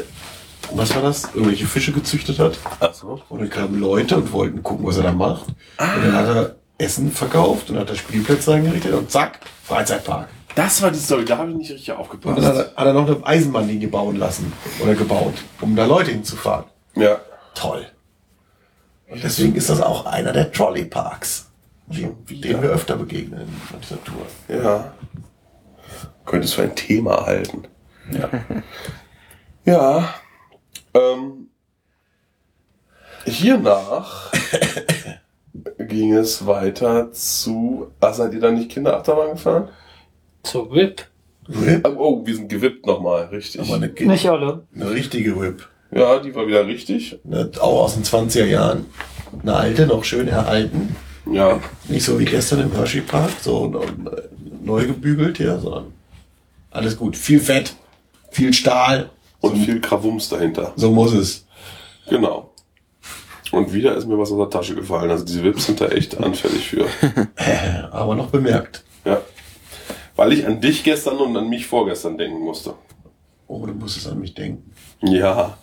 was war das? Irgendwelche Fische gezüchtet hat. Ach so. Und dann kamen Leute und wollten gucken, was er da macht. Und dann hat er Essen verkauft und hat er Spielplätze eingerichtet und zack, Freizeitpark. Das war die Story, da habe ich nicht richtig Und aufgepasst. dann hat er, hat er noch eine Eisenbahnlinie bauen lassen oder gebaut, um da Leute hinzufahren. Ja. Toll. Und deswegen ist das auch einer der Trolley-Parks, die- denen wir öfter begegnen in der Natur. Ja. Könnte es für ein Thema halten. Ja. <laughs> ja. Ähm, hiernach <laughs> ging es weiter zu. Ach, seid ihr da nicht Kinderachterbahn gefahren? Zur Whip. Whip, Oh, wir sind gewippt nochmal, richtig. aber eine, Nicht alle. eine richtige Whip. Ja, die war wieder richtig. Ne, auch aus den 20er Jahren. Eine alte, noch schön erhalten. Ja. Nicht so wie gestern im Hershey Park, so äh, neu gebügelt hier, sondern alles gut. Viel Fett, viel Stahl. Und viel Krawums dahinter. So muss es. Genau. Und wieder ist mir was aus der Tasche gefallen. Also diese Wips sind da echt anfällig für. <laughs> Aber noch bemerkt. Ja. Weil ich an dich gestern und an mich vorgestern denken musste. Oh, du musst es an mich denken. Ja.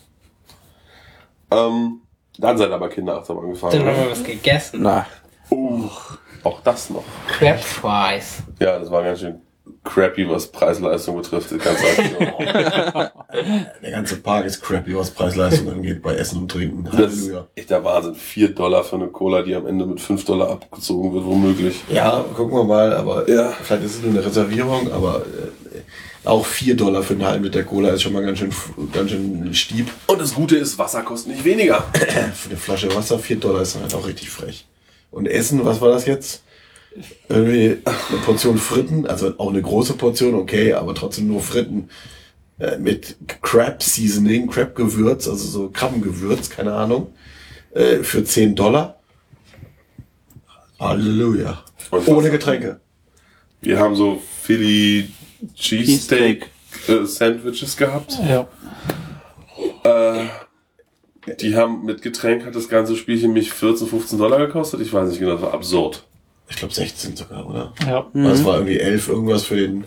Ähm, dann seid aber Kinderachterbahn gefahren. Dann haben wir was gegessen. Na, Uh, auch das noch. Crab Fries. Ja, das war ganz schön crappy, was Preis-Leistung betrifft, die ganze. <laughs> Der ganze Park ist crappy, was Preis-Leistung angeht, bei Essen und Trinken. Das ist Halleluja. echt der Wahnsinn. 4 Dollar für eine Cola, die am Ende mit 5 Dollar abgezogen wird, womöglich. Ja, gucken wir mal, aber Ja. vielleicht ist es nur eine Reservierung, aber äh, auch 4 Dollar für einen halben Liter Cola ist schon mal ganz schön, ganz schön stieb. Und das Gute ist, Wasser kostet nicht weniger. <clears throat> Für eine Flasche Wasser 4 Dollar ist dann halt auch richtig frech. Und Essen, was war das jetzt? Irgendwie eine Portion Fritten, also auch eine große Portion, okay, aber trotzdem nur Fritten äh, mit Crab Seasoning, Crab Gewürz, also so Krabbengewürz, keine Ahnung, äh, für 10 Dollar. Halleluja. Ohne Getränke. Wir haben so Philly Cheesesteak äh, Sandwiches gehabt. Ja. Äh, die haben mit Getränk hat das ganze Spielchen mich 14, 15 Dollar gekostet. Ich weiß nicht genau, das war absurd. Ich glaube 16 sogar, oder? Ja. Das war irgendwie 11 irgendwas für den,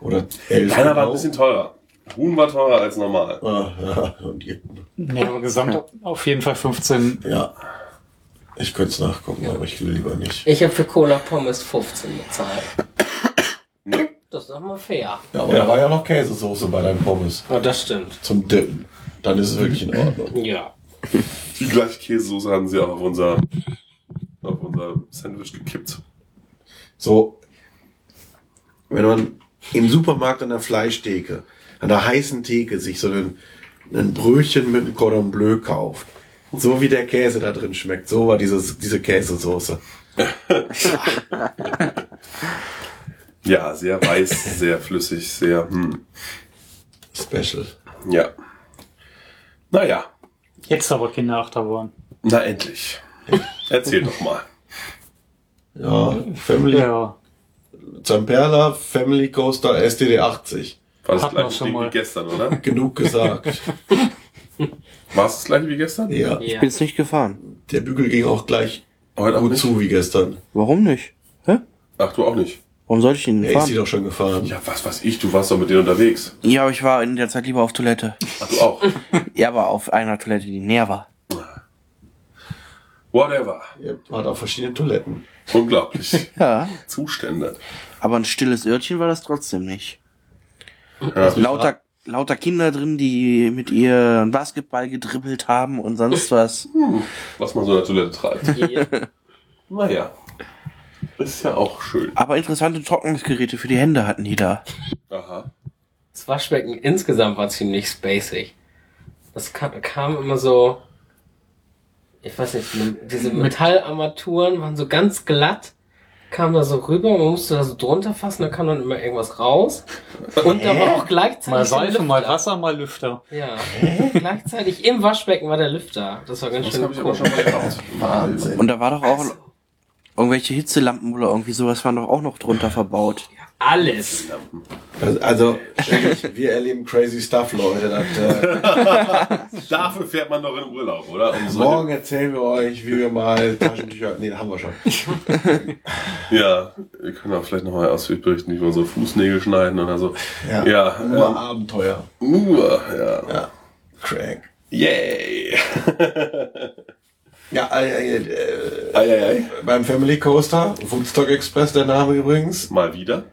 oder 11 Keiner war genau. ein bisschen teurer. Huhn war teurer als normal. Ah, ja, und Nee, aber gesamt auf jeden Fall 15. ja. Ich könnte es nachgucken, aber ich will lieber nicht. Ich habe für Cola Pommes 15 bezahlt. Das ist doch mal fair. Ja, aber da war ja noch Käsesoße bei deinen Pommes Oh, das stimmt. zum Dippen. Dann ist es wirklich in Ordnung. Ja. Die gleiche Käsesoße haben sie auch auf unser, auf unser Sandwich gekippt. So, wenn man im Supermarkt an der Fleischtheke, an der heißen Theke sich so ein, ein Brötchen mit einem Cordon Bleu kauft, so wie der Käse da drin schmeckt, so war dieses, diese Käsesoße. <laughs> Ja, sehr weiß, <laughs> sehr flüssig, sehr, hm. Special. Ja. Naja, Jetzt aber Kinderachterbahn. na endlich. Erzähl doch mal. Ja, Family, Ja. Zamperla, Family Coaster STD 80. War das Hatten gleiche schon Ding mal. wie gestern, oder? <laughs> Genug gesagt. <laughs> War es das gleiche wie gestern? ja, Ja. bin's nicht gefahren. der Bügel ging auch gleich Heute auch gut nicht? zu wie gestern. Warum nicht? Hä? Ach, du auch nicht. Warum sollte ich ihn Er ist sie fahren? doch schon gefahren. Ja, was weiß ich, du warst doch mit denen unterwegs. Ja, aber ich war in der Zeit lieber auf Toilette. Ach, du auch. <laughs> Ja, aber auf einer Toilette, die näher war. Whatever. Ihr wart auf verschiedenen Toiletten. Unglaublich. <laughs> Ja. Zustände. Aber ein stilles Örtchen war das trotzdem nicht. Ja. Lauter, lauter Kinder drin, die mit ihr Basketball gedribbelt haben und sonst <laughs> was. Hm, was man so in der Toilette treibt. Naja. Ist ja auch schön. Aber interessante Trocknungsgeräte für die Hände hatten die da. Aha. Das Waschbecken insgesamt war ziemlich spacig. Das kam, kam immer so, ich weiß nicht, diese Metallarmaturen waren so ganz glatt, kam da so rüber, man musste da so drunter fassen, da kam dann immer irgendwas raus. Und da war auch gleichzeitig Mal Seife, mal. Wasser, mal Lüfter. Ja, gleichzeitig im Waschbecken war der Lüfter. Das war ganz Das schön habe ich aber cool. schon mal gedacht. Wahnsinn. Und da war doch auch irgendwelche Hitzelampen oder irgendwie sowas waren doch auch noch drunter verbaut. Alles. Also, also ehrlich, wir erleben crazy stuff, Leute. Das, äh, <laughs> Dafür fährt man doch in Urlaub, oder? Um morgen erzählen wir euch, wie wir mal Taschentücher. Nee, haben wir schon. <laughs> Ja, wir können auch vielleicht nochmal ausführlich berichten, wie wir unsere Fußnägel schneiden oder so. Ja, Ja, nur ähm, Abenteuer. Uh, ja. Ja, crank. Yay. <laughs> Ja, äh, äh, Ei, ei, ei. beim Family Coaster, Woodstock Express der Name übrigens, Mal wieder.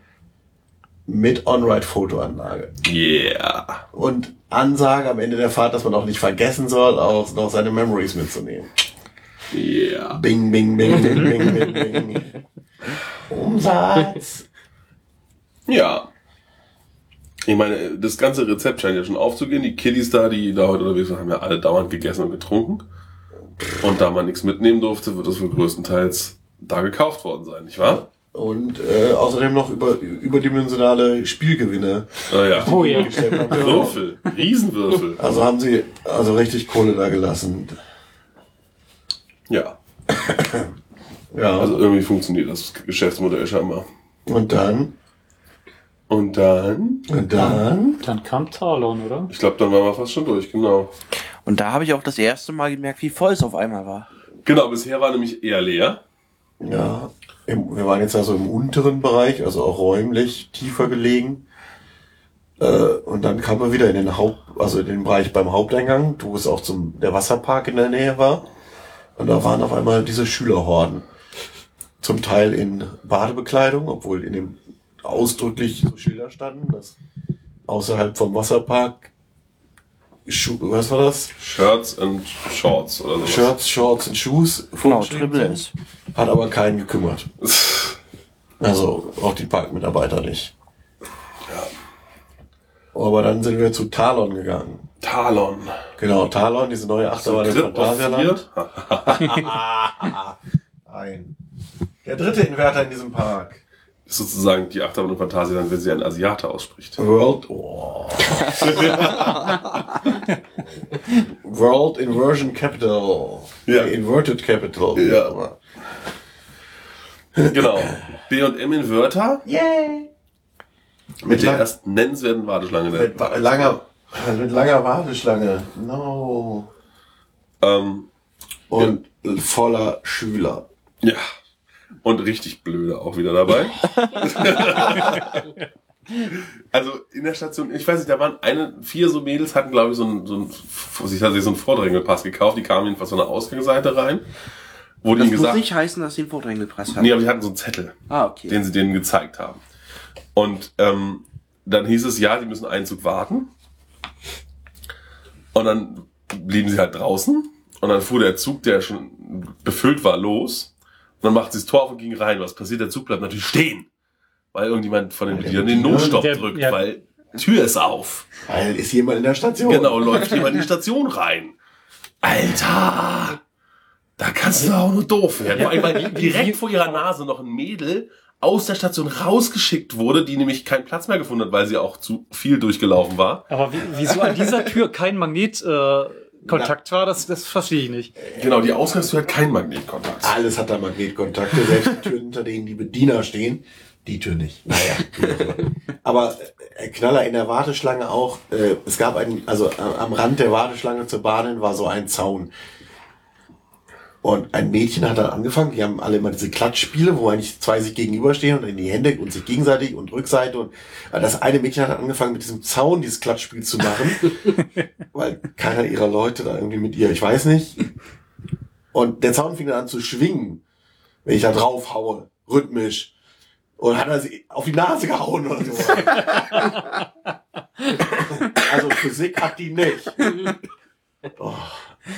mit On-Ride-Fotoanlage. Yeah. Und Ansage am Ende der Fahrt, dass man auch nicht vergessen soll, auch noch seine Memories mitzunehmen. Yeah. Bing, bing, bing, bing, bing, bing, bing. Umsatz. Ja. Ich meine, das ganze Rezept scheint ja schon aufzugehen. Die Kiddies da, die da heute unterwegs waren, haben ja alle dauernd gegessen und getrunken. Und da man nichts mitnehmen durfte, wird das wohl größtenteils da gekauft worden sein, nicht wahr? Und äh, außerdem noch über, überdimensionale Spielgewinne. Naja. Oh ja. gestellt haben. Würfel. Riesenwürfel. Also haben sie also richtig Kohle da gelassen. Ja. <laughs> Ja. Also irgendwie funktioniert das Geschäftsmodell scheinbar. und dann, Und dann, und dann, Dann kam Talon, oder? ich glaube, dann waren wir fast schon durch, genau. Und da habe ich auch das erste Mal gemerkt, wie voll es auf einmal war. Genau, bisher war nämlich eher leer. ja, im, wir waren jetzt also im unteren Bereich, also auch räumlich tiefer gelegen. Äh, und dann kamen wir wieder in den Haupt, also in den Bereich beim Haupteingang, wo es auch zum der Wasserpark in der Nähe war. Und da waren auf einmal diese Schülerhorden. Zum Teil in Badebekleidung, obwohl in dem ausdrücklich so Schilder standen, dass außerhalb vom Wasserpark Schu was war das? Shirts and Shorts oder sowas. Shirts, Shorts und Shoes. Genau, Triple. S. Hat aber keinen gekümmert. Also auch die Parkmitarbeiter nicht. Aber dann sind wir zu Talon gegangen. Talon. Genau, Talon, diese neue Achterbahn im Phantasialand. <laughs> <laughs> Nein. Der dritte Inverter in diesem Park. Ist sozusagen die Achterbahn im Phantasialand, wenn sie einen Asiate ausspricht. World. Oh. <laughs> World Inversion Capital. Ja. Inverted Capital. Ja. Genau. B&M Inverter Yay! mit der lang- ersten nennenswerten Warteschlange der Mit wa- langer, mit langer Warteschlange. No. Ähm, Und voller Schüler. ja. Und richtig blöde auch wieder dabei. <laughs> also in der Station, ich weiß nicht, da waren eine, vier so Mädels hatten, glaube ich, so ein, so ein, sich hat sich so einen Vordrängelpass gekauft, die kamen jedenfalls von der Ausgangsseite rein. Wo die Das ihnen muss gesagt nicht heißen, dass sie einen Vordrängelpass gepresst haben. Nee, aber die hatten so einen Zettel, Ah, okay. den sie denen gezeigt haben. Und ähm, dann hieß es, ja, die müssen einen Zug warten. Und dann blieben sie halt draußen. Und dann fuhr der Zug, der schon befüllt war, los. Und dann macht sie das Tor auf und ging rein. Was passiert? Der Zug bleibt natürlich stehen. Weil irgendjemand von den Bedienern den Notstopp Der- drückt, ja. weil Tür ist auf. Weil ist jemand in der Station. Genau, läuft jemand in die Station rein. Alter! Da kannst du auch nur doof werden. Vor allem, weil direkt vor ihrer Nase noch ein Mädel aus der Station rausgeschickt wurde, die nämlich keinen Platz mehr gefunden hat, weil sie auch zu viel durchgelaufen war. Aber wie, wieso an dieser Tür kein Magnetkontakt äh, Kontakt war, das, das verstehe ich nicht. Genau, die Ausgangstür hat keinen Magnetkontakt. Alles hat da Magnetkontakte, selbst die Türen, hinter denen die Bediener stehen. Die Tür nicht. Naja. Aber äh, Knaller in der Warteschlange auch, äh, es gab einen, also äh, am Rand der Warteschlange zur Bahn war so ein Zaun. Und ein Mädchen hat dann angefangen, die haben alle immer diese Klatschspiele, wo eigentlich zwei sich gegenüberstehen und in die Hände und sich gegenseitig und Rückseite und äh, das eine Mädchen hat angefangen mit diesem Zaun dieses Klatschspiel zu machen, <laughs> weil keiner ihrer Leute da irgendwie mit ihr, ich weiß nicht. Und der Zaun fing dann an zu schwingen, wenn ich da drauf haue, rhythmisch. Und hat er sie auf die Nase gehauen oder so. <laughs> also Physik hat die nicht.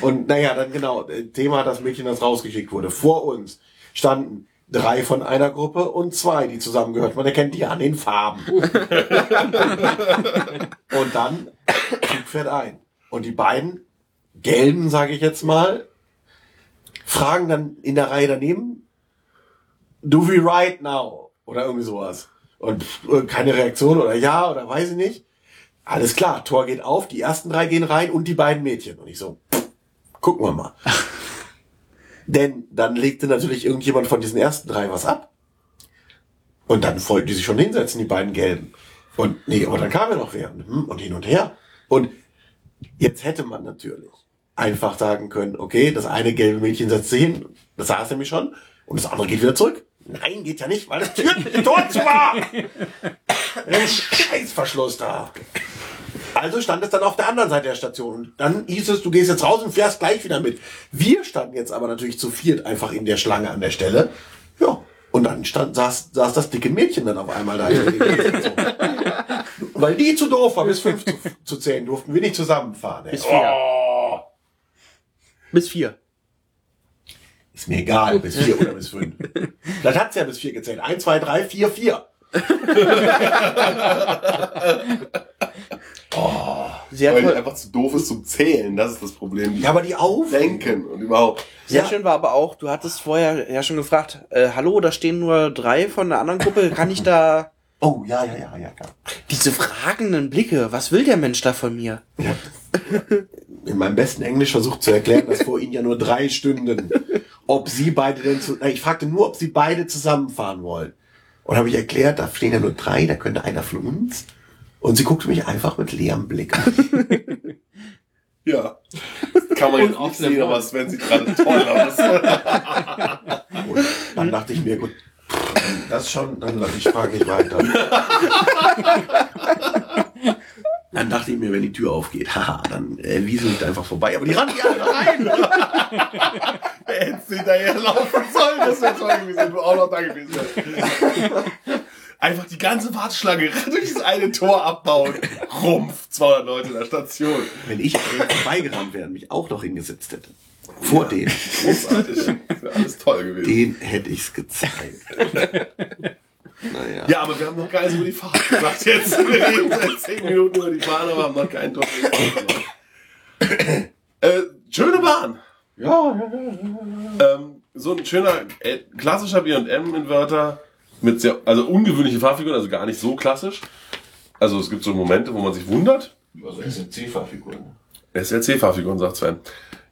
Und naja, dann genau, Thema das Mädchen, das rausgeschickt wurde. Vor uns standen drei von einer Gruppe und zwei, die zusammengehört. Man erkennt die an den Farben. <laughs> und dann Zug fährt ein. Und die beiden gelben, sage ich jetzt mal, fragen dann in der Reihe daneben, do we ride now? Oder irgendwie sowas. Und pff, keine Reaktion oder ja oder weiß ich nicht. Alles klar, Tor geht auf, die ersten drei gehen rein und die beiden Mädchen. Und ich so, pff, gucken wir mal. <laughs> Denn dann legte natürlich irgendjemand von diesen ersten drei was ab. Und dann wollten die sich schon hinsetzen, die beiden Gelben. Und nee, aber dann kam ja noch wer. Hm, Und hin und her. Und jetzt hätte man natürlich einfach sagen können, okay, das eine gelbe Mädchen setzt sich hin, das saß nämlich schon, und das andere geht wieder zurück. Nein, geht ja nicht, weil das Tür, <laughs> zu war. <laughs> Ein Scheißverschluss da. Also stand es dann auf der anderen Seite der Station. Und dann hieß es, du gehst jetzt raus und fährst gleich wieder mit. Wir standen jetzt aber natürlich zu viert einfach in der Schlange an der Stelle. Ja. Und dann stand, saß, saß das dicke Mädchen dann auf einmal da. <laughs> Weil die zu doof war, bis fünf zu, zu zählen, durften wir nicht zusammenfahren. ey. Bis vier. Oh, Bis vier. ist mir egal, bis vier oder bis fünf. <laughs> Vielleicht hat's ja bis vier gezählt. Eins, zwei, drei, vier, vier. <laughs> Sehr Weil die toll. einfach zu doof ist zum Zählen, das ist das Problem. Die Ja, aber die denken und überhaupt. Sehr Ja. schön war aber auch, du hattest vorher ja schon gefragt, äh, hallo, da stehen nur drei von der anderen Gruppe, kann ich da <laughs> Oh, ja, ja, ja, ja, klar. diese fragenden Blicke, was will der Mensch da von mir? in meinem besten Englisch versucht zu erklären, dass vor ihnen ja nur drei stünden. Ob sie beide denn zu, ich fragte nur, ob sie beide zusammenfahren wollen. Und habe ich erklärt, da stehen ja nur drei, da könnte einer von uns. Und sie guckte mich einfach mit leerem Blick an. <laughs> Ja. Kann man jetzt nicht offene sehen, aber Mund. Sven sieht gerade toll aus. Und dann dachte ich mir, gut, das schon, dann lass ich frage nicht weiter. Dann dachte ich mir, wenn die Tür aufgeht, <laughs> haha, dann äh, wiesel ich da einfach vorbei. Aber die rannten ja alle rein. <laughs> Wer hätte hinterher laufen sollen, das wäre toll gewesen, wenn du auch noch da gewesen wärst. Einfach die ganze Warteschlange <laughs> durch das eine Tor abbauen. Rumpf, 200 Leute in der Station. Wenn ich vorbeigerannt wäre und mich auch noch hingesetzt hätte. Vor denen. Großartig. Das wäre alles toll gewesen. Den hätte ich's gezeigt. naja. Ja, aber wir haben noch gar nichts über die Fahrt gesagt jetzt. Wir reden seit 10 Minuten über die Bahn, aber haben noch keinen Top äh, Schöne Bahn. Ja, ja, ja. Ähm, so ein schöner, äh, klassischer B&M-Inverter mit sehr, also ungewöhnliche Fahrfiguren, also gar nicht so klassisch. Also es gibt so Momente, wo man sich wundert. Also SMC-Fahrfiguren. SLC-Fahrfiguren, sagt Sven.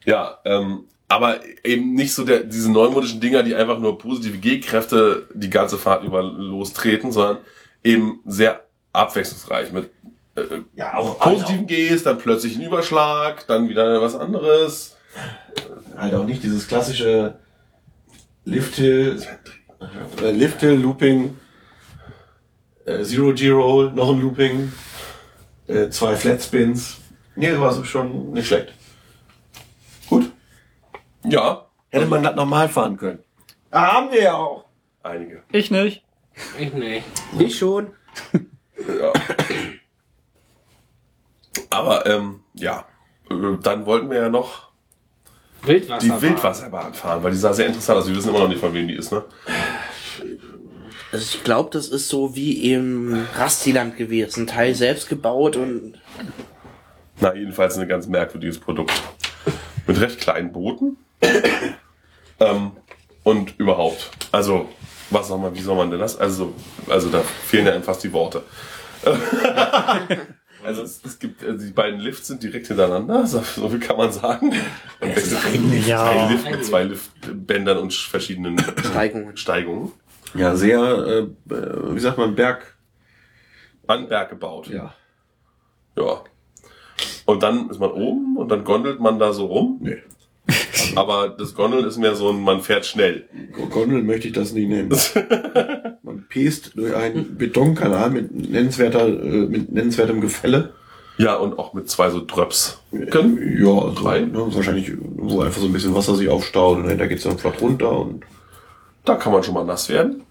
Ja, ähm, aber eben nicht so der, diese neumodischen Dinger, die einfach nur positive G-Kräfte die ganze Fahrt über lostreten, sondern eben sehr abwechslungsreich mit äh, Ja, auch positiven Gs, dann plötzlich ein Überschlag, dann wieder was anderes. Halt auch nicht dieses klassische Lift-Hill, äh, Lift-Hill, Looping, äh, Zero-G-Roll, noch ein Looping, äh, zwei Flatspins. Nee, das war so schon nicht schlecht. Gut. Ja, Hätte man das normal fahren können. Ja, haben wir ja auch. einige. Ich nicht. Ich nicht. Ich schon. Ja. Aber ähm, ja, äh, dann wollten wir ja noch Wildwasser. die Wildwasserbahn fahren, weil die sah sehr interessant aus. Wir wissen immer noch nicht, von wem die ist, ne? Also ich glaube, das ist so wie im Rastiland gewesen. Teil selbst gebaut und Na, jedenfalls ein ganz merkwürdiges Produkt. Mit recht kleinen Booten. ähm, und überhaupt. Also, was soll man, wie soll man denn das? Also, also da fehlen ja fast die Worte. <laughs> also es, es gibt, also die beiden Lifts sind direkt hintereinander, so, so viel kann man sagen. Und das ist ein Ja. Lift mit zwei Liftbändern und verschiedenen Steigungen. Steigungen. Ja, sehr, äh, wie sagt man, Berg. An Berg gebaut. Ja. Ja. Und dann ist man oben und dann gondelt man da so rum. Nee. <laughs> Aber das Gondeln ist mehr so ein, man fährt schnell. Gondel möchte ich das nicht nennen. <laughs> Man pest durch einen Betonkanal mit nennenswerter, äh, mit nennenswertem Gefälle Ja, und auch mit zwei so Dröps. Ja, so, Drei. ne, wahrscheinlich, wo einfach so ein bisschen Wasser sich aufstaut und dahinter geht's dann flott runter und Da kann man schon mal nass werden.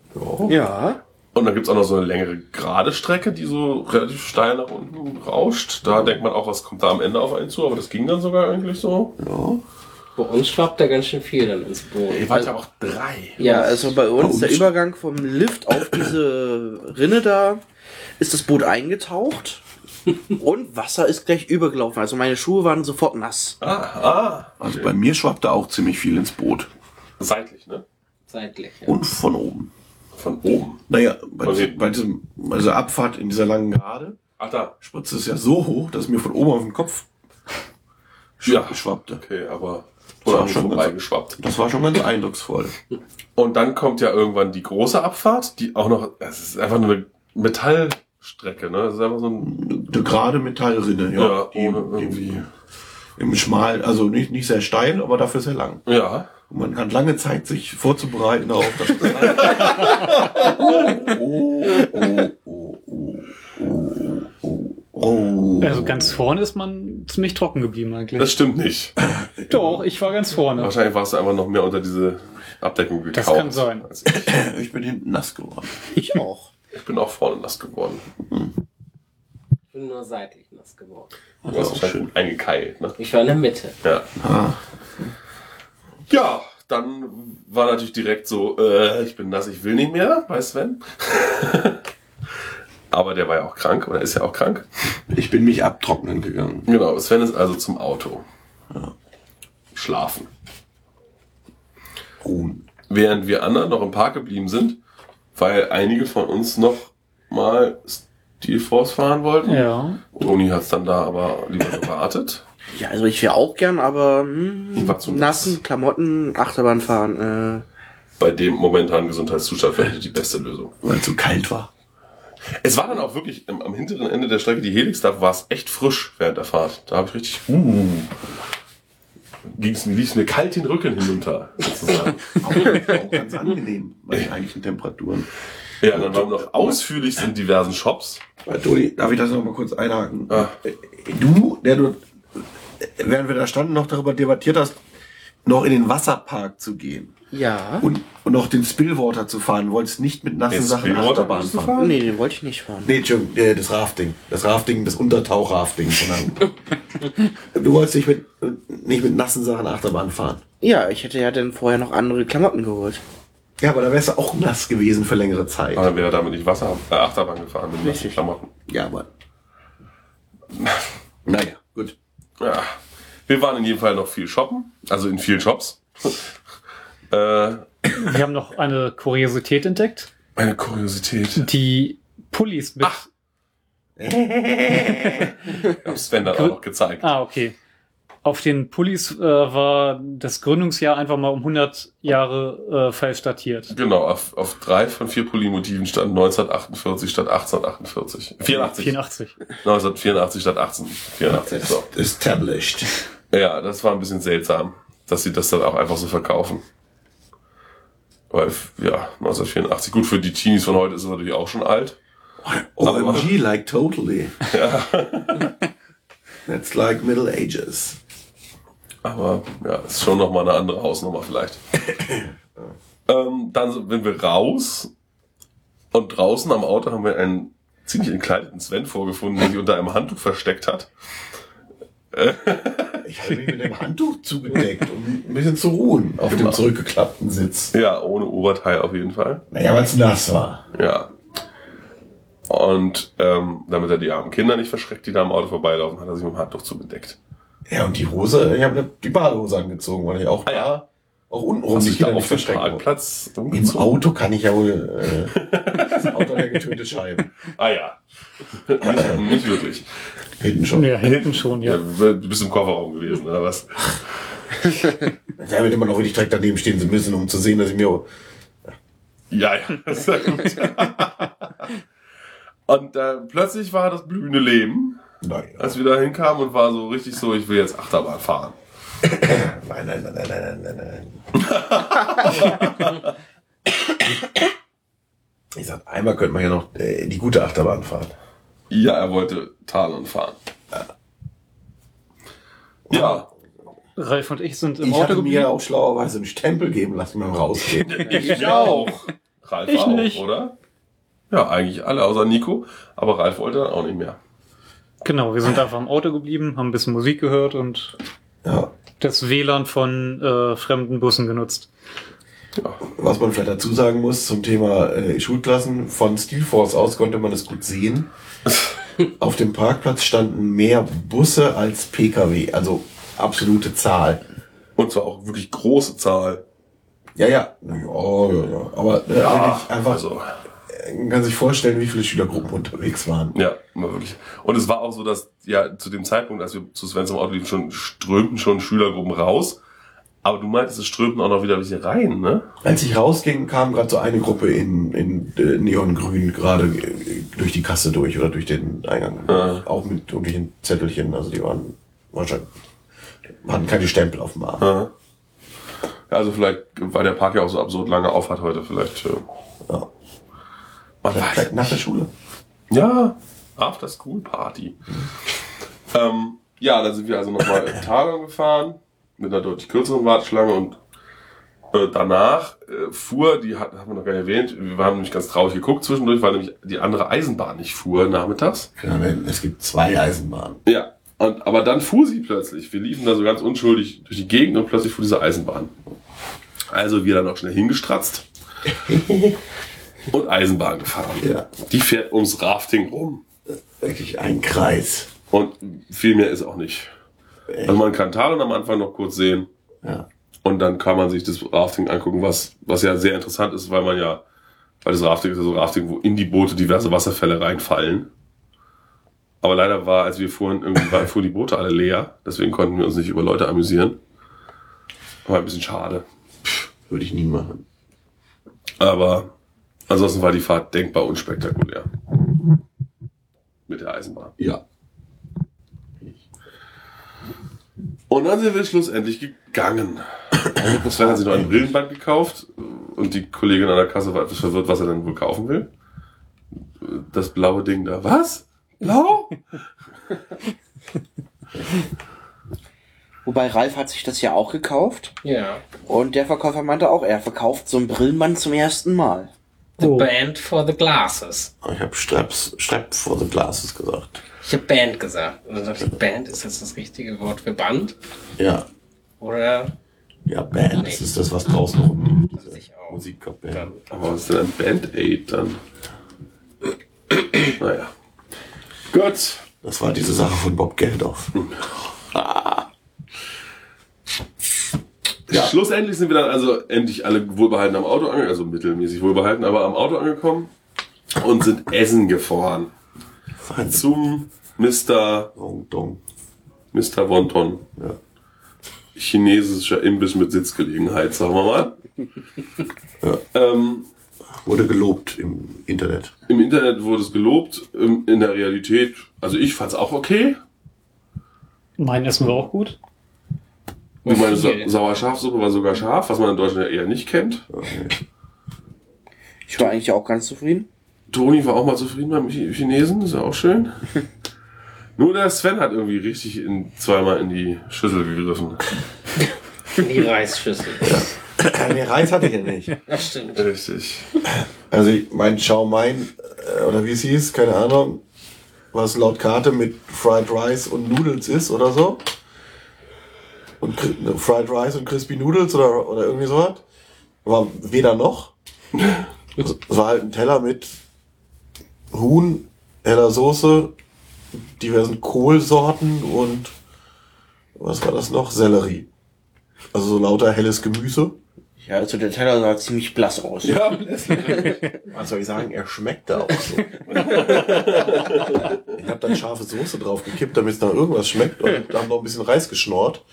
ja. Ja. Und dann gibt's auch noch so eine längere gerade Strecke, die so relativ steil nach unten rauscht. Da denkt man auch, was kommt da am Ende auf einen zu, aber das ging dann sogar eigentlich so. ja. Bei uns schwappt da ganz schön viel dann ins Boot. Ihr wart ja auch drei. Ja, also bei uns, der uns- Übergang vom Lift auf diese Rinne da, ist das Boot eingetaucht <laughs> und Wasser ist gleich übergelaufen. Also meine Schuhe waren sofort nass. Ah, ah. Also bei mir schwappte auch ziemlich viel ins Boot. Seitlich, ne? Seitlich. Ja. Und von oben. Von oben. Naja, bei, diesem, hinten. bei, diesem, dieser Abfahrt in dieser langen Gerade Ach da. spritzte es ja so hoch, dass es mir von oben auf den Kopf Ja. schwappte. Okay, aber Das oder war schon vorbeigeschwappt. Das war schon ganz eindrucksvoll. Und dann kommt ja irgendwann die große Abfahrt, die auch noch, es ist einfach eine Metallstrecke, ne? Es ist einfach so ein, Eine gerade Metallrinne, ja. ja, die, ohne irgendwie. Im schmalen, also nicht, nicht sehr steil, aber dafür sehr lang. Ja. Und man hat lange Zeit, sich vorzubereiten darauf, dass <laughs> oh, oh, oh, oh, oh. Also ganz vorne ist man ziemlich trocken geblieben eigentlich. Das stimmt nicht. <laughs> Doch, ich war ganz vorne. Wahrscheinlich warst du einfach noch mehr unter diese Abdeckung gekauft. Das kann sein. ich. <laughs> Ich bin hinten nass geworden. Ich auch. Ich bin auch vorne nass geworden. Ich bin nur seitlich nass geworden. Du auch wahrscheinlich eingekeilt, ne? Ich war in der Mitte. Ja. Ah, Ja, dann war natürlich direkt so, äh, ich bin nass, ich will nicht mehr bei Sven. <laughs> Aber der war ja auch krank, oder ist ja auch krank. ich bin mich abtrocknen gegangen. Genau, Sven ist also zum Auto. Schlafen. Ruhen. Während wir anderen noch im Park geblieben sind, weil einige von uns noch mal Steel Force fahren wollten. Ja. Toni hat's dann da aber lieber gewartet. Ja, also ich wäre auch gern, aber hm, War zu nass. nassen Klamotten, Achterbahn fahren. Bei dem momentanen Gesundheitszustand vielleicht die beste Lösung. Weil es so kalt war. Es war dann auch wirklich am, am hinteren Ende der Strecke, die Helix, da war es echt frisch während der Fahrt. Da habe ich richtig, uh, ging's mir, lief's mir kalt den Rücken hinunter, sozusagen. Auch, <laughs> auch ganz angenehm bei den eigentlichen Temperaturen. ja, und dann waren wir noch ausführlich in diversen Shops. Äh, Toni, darf ich das noch mal kurz einhaken? Ah. Äh, Du, der du, während wir da standen, noch darüber debattiert hast, noch in den Wasserpark zu gehen ja. und, und noch den Spillwater zu fahren, wolltest nicht mit nassen Den Sachen Spillwater Achterbahn wolltest du fahren. fahren? Nee, den wollte ich nicht fahren. Nee, Entschuldigung, äh, das Rafting. Das Rafting, das Untertauchrafting. sondern <laughs> du wolltest nicht mit, nicht mit nassen Sachen Achterbahn fahren. Ja, ich hätte ja dann vorher noch andere Klamotten geholt. Ja, aber da wärst du auch nass gewesen für längere Zeit. Aber dann wäre er damit nicht Wasser, äh, Achterbahn gefahren mit nassen Richtig. Klamotten. Ja, aber. <laughs> Naja. Ja. Wir waren in jedem Fall noch viel shoppen, also in vielen Shops. <laughs> äh, Wir haben noch eine Kuriosität entdeckt. eine Kuriosität. Die Pullis mit. Ach. <laughs> Ich hab Sven dann auch noch gezeigt. Ah, okay. Auf den Pullis äh, war das Gründungsjahr einfach mal um 100 Jahre äh, falsch datiert. Genau, auf, auf drei von vier Polymotiven stand 1948 statt 1848. 84. 84. 1984 statt 1884. So. Established. Ja, das war ein bisschen seltsam, dass sie das dann auch einfach so verkaufen. Weil, ja, 1984. Gut, für die Teenies von heute ist es natürlich auch schon alt. OMG, like totally. That's like Middle Ages. Aber ja, ist schon nochmal eine andere Hausnummer vielleicht. <coughs> ähm, dann sind wir raus und draußen am Auto haben wir einen ziemlich entkleideten Sven vorgefunden, der sich unter einem Handtuch versteckt hat. <laughs> Ich habe mich mit dem Handtuch zugedeckt, um ein bisschen zu ruhen auf dem zurückgeklappten Sitz. Ja, ohne Oberteil auf jeden Fall. Naja, weil es nass war. Ja. Und ähm, damit er die armen Kinder nicht verschreckt, die da am Auto vorbeilaufen, hat er sich mit dem Handtuch zugedeckt. Ja, und die Hose, ich habe die Badehose angezogen, weil ich auch da, auch untenrum dich da auf wollte. Parkplatz Im? Auto kann ich ja wohl, äh, <laughs> das Auto hat ja getönte Scheiben. Ah ja. nicht, wirklich. Hinten schon. Ja, hinten schon, Ja, ja. du bist im Kofferraum gewesen, oder was? Da wird immer noch wirklich direkt daneben stehen zu müssen, um zu sehen, dass ich mir, Ja, ja, das ist ja gut. Und äh, plötzlich war das blühende Leben, naja. als wir da hinkamen und war so richtig so, ich will jetzt Achterbahn fahren. <coughs> Nein, nein, nein, nein, nein, nein, nein. Ich sag, einmal könnte man ja noch äh, die gute Achterbahn fahren. Ja, er wollte Talon fahren. Ja. Ralf und ich sind im Ich Auto hatte mir geblieben. auch schlauerweise einen Stempel geben lassen beim Rausgehen. <laughs> Ich auch. Ralf Ich auch, nicht. oder? Ja, eigentlich alle außer Nico. Aber Ralf wollte dann auch nicht mehr. Genau, wir sind einfach im Auto geblieben, haben ein bisschen Musik gehört und ja. das WLAN von äh, fremden Bussen genutzt. Was man vielleicht dazu sagen muss zum Thema äh, Schulklassen, von Steelforce aus konnte man es gut sehen. <laughs> Auf dem Parkplatz standen mehr Busse als Pkw, also absolute Zahl. Und zwar auch wirklich große Zahl. Ja, ja, ja, ja, ja. aber äh, wirklich einfach, Also, man kann sich vorstellen, wie viele Schülergruppen unterwegs waren. ja, war wirklich. Und es war auch so, dass ja zu dem Zeitpunkt, als wir zu Sven zum Auto liefen, schon strömten schon Schülergruppen raus. Aber du meintest, es strömten auch noch wieder welche rein, ne? Als ich rausging, kam gerade so eine Gruppe in, in äh, Neongrün gerade äh, durch die Kasse durch oder durch den Eingang. Ja. Auch mit irgendwelchen Zettelchen, also die waren wahrscheinlich, hatten keine Stempel auf dem Arm. Ja. Also vielleicht, weil der Park ja auch so absurd lange auf hat heute, vielleicht. Äh, Ja. Man Vielleicht weiß. nach der Schule. Ja, After School Party. Ähm, ja, dann sind wir also nochmal in Talon gefahren, mit einer deutlich kürzeren Warteschlange und äh, danach äh, fuhr, die hat, haben wir noch gar nicht erwähnt, wir haben nämlich ganz traurig geguckt zwischendurch, weil nämlich die andere Eisenbahn nicht fuhr nachmittags. Denn es gibt zwei Eisenbahnen. Ja, und, aber dann fuhr sie plötzlich. Wir liefen da so ganz unschuldig durch die Gegend und plötzlich fuhr diese Eisenbahn. Also wir dann auch schnell hingestratzt <laughs> und Eisenbahn gefahren. Ja. Die fährt ums Rafting rum. Wirklich ein Kreis. Und viel mehr ist auch nicht. Also man kann Talon am Anfang noch kurz sehen Ja. und dann kann man sich das Rafting angucken, was, was ja sehr interessant ist, weil man ja, weil das Rafting ist ja so Rafting, wo in die Boote diverse Wasserfälle reinfallen. Aber leider war, als wir fuhren, irgendwie war, fuhren die Boote alle leer, deswegen konnten wir uns nicht über Leute amüsieren. War ein bisschen schade. Würde ich nie machen. Aber ansonsten war die Fahrt denkbar unspektakulär. Mit der Eisenbahn. Ja. Und dann sind wir schlussendlich gegangen. Sven hat sich noch ein Brillenband gekauft und die Kollegin an der Kasse war etwas verwirrt, was er denn wohl kaufen will. Das blaue Ding da. Was? Blau? <laughs> Wobei Ralf hat sich das ja auch gekauft. Ja. Und der Verkäufer meinte auch, er verkauft so ein Brillenband zum ersten Mal. The Oh. Band for the Glasses. Ich habe Straps, Strap for the Glasses gesagt. Ich habe Band gesagt. Und dann dachte ich, Band ist jetzt das richtige Wort für Band? Ja. Oder Ja, Band. Das ist das, was draußen auch. Musikkapelle. dann? Aber was ist denn ein Band-Aid dann? Naja. Gut. Das war diese Sache von Bob Geldof. <laughs> Ja. Schlussendlich sind wir dann also endlich alle wohlbehalten am Auto angekommen, also mittelmäßig wohlbehalten, aber am Auto angekommen und sind essen gefahren. Fein. Zum Mr. Dong. Mr. Wonton. Ja. Chinesischer Imbiss mit Sitzgelegenheit, sagen wir mal. <laughs> Ja. Ähm, Wurde gelobt im Internet. Im Internet wurde es gelobt, im, in der Realität, also ich fand's auch okay. Mein Essen war auch gut. Ich meine, Sa. Sauerschafsuppe war sogar scharf, was man in Deutschland ja eher nicht kennt. Okay. Ich war eigentlich auch ganz zufrieden. Toni war auch mal zufrieden beim Chi- Chinesen, ist ja auch schön. <laughs> Nur der Sven hat irgendwie richtig in, zweimal in die Schüssel gegriffen. Die Reisschüssel. Keine Reis hatte ich ja nicht. Das stimmt. Richtig. Also ich mein Chow Mein, äh, oder wie es hieß, keine Ahnung, was laut Karte mit Fried Rice und Noodles ist oder so. Und ne, Fried Rice und Crispy Noodles oder, oder irgendwie sowas. War weder noch. Es war halt ein Teller mit Huhn, heller Soße, diversen Kohlsorten und was war das noch? Sellerie. Also so lauter helles Gemüse. Ja, also der Teller sah ziemlich blass aus. Ja, <laughs> Was soll ich sagen? Er schmeckte auch so. <laughs> ich habe dann scharfe Soße drauf gekippt, damit es nach irgendwas schmeckt und haben noch ein bisschen Reis geschnort.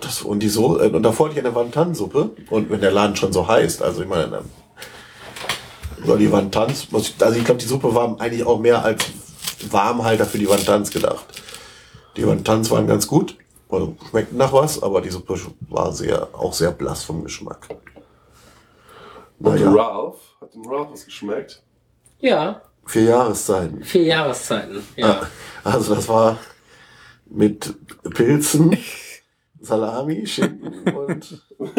Das, und die so und davor hatte ich eine Wonton-Suppe und wenn der Laden schon so heißt, also ich meine, dann soll die Wontons, also ich glaube, die Suppe war eigentlich auch mehr als Warmhalter für die Wontons gedacht. Die Wontons waren ganz gut, also schmeckten nach was, aber die Suppe war sehr, auch sehr blass vom Geschmack. Und Naja, Ralph, hat dem Ralph was geschmeckt? Ja, vier Jahreszeiten. vier Jahreszeiten. Ja. Also das war mit Pilzen, <laughs> Salami, Schinken und <laughs>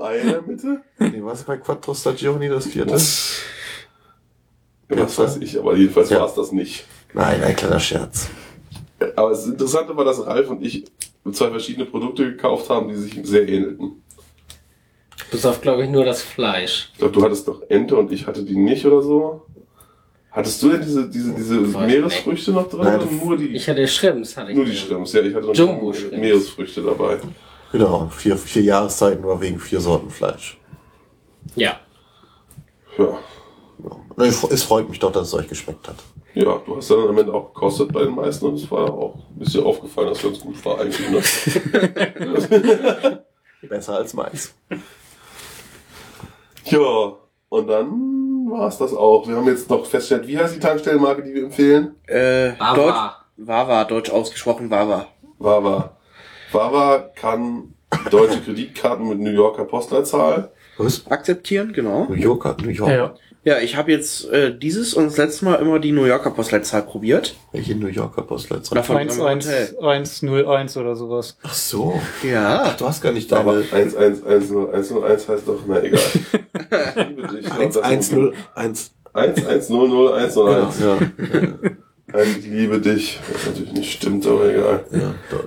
Ei in der Mitte? nee, was bei Quattro Stagioni das vierte? Ja, was weiß ich, aber jedenfalls Ja. war es das nicht. Nein, ein kleiner Scherz. Aber das Interessante war, dass Ralf und ich zwei verschiedene Produkte gekauft haben, die sich sehr ähnelten. Bis auf, glaube ich, nur das Fleisch. Ich glaube, du hattest doch Ente und ich hatte die nicht oder so. Hattest du denn diese, diese, diese Meeresfrüchte noch drin? Nein, oder nur die, Ich hatte Schrimps, hatte ich. nur die. Schrimps, ja, ich hatte noch. Meeresfrüchte dabei. Genau, vier, vier Jahreszeiten nur wegen vier Sorten Fleisch. Ja. Ja. Es freut mich doch, dass es euch geschmeckt hat. Ja, du hast dann am Ende auch gekostet bei den meisten und es war auch ein bisschen aufgefallen, dass ganz gut war eigentlich. Ne? <laughs> Besser als meins. ja, und dann war es das auch. Wir haben jetzt noch festgestellt, wie heißt die Tankstellenmarke, die wir empfehlen? Äh, Wawa. Deutsch, Wawa, deutsch ausgesprochen Wawa. Wawa. Wawa kann deutsche Kreditkarten mit New Yorker Postleitzahl. Was? Akzeptieren, genau. New Yorker, New York. Ja. Ja, ich habe jetzt äh, dieses und das letzte Mal immer die New Yorker Postleitzahl probiert. Welche New Yorker Postleitzahl? Oder von einem Hotel. 11101 oder sowas. Ach so. Ja. Ach, du hast gar nicht Aber deine 11101 heißt doch, na egal. Ich liebe dich. 11001. 1100101. Ja, Ein Ich liebe dich. Was natürlich nicht stimmt, aber egal. ja, doch.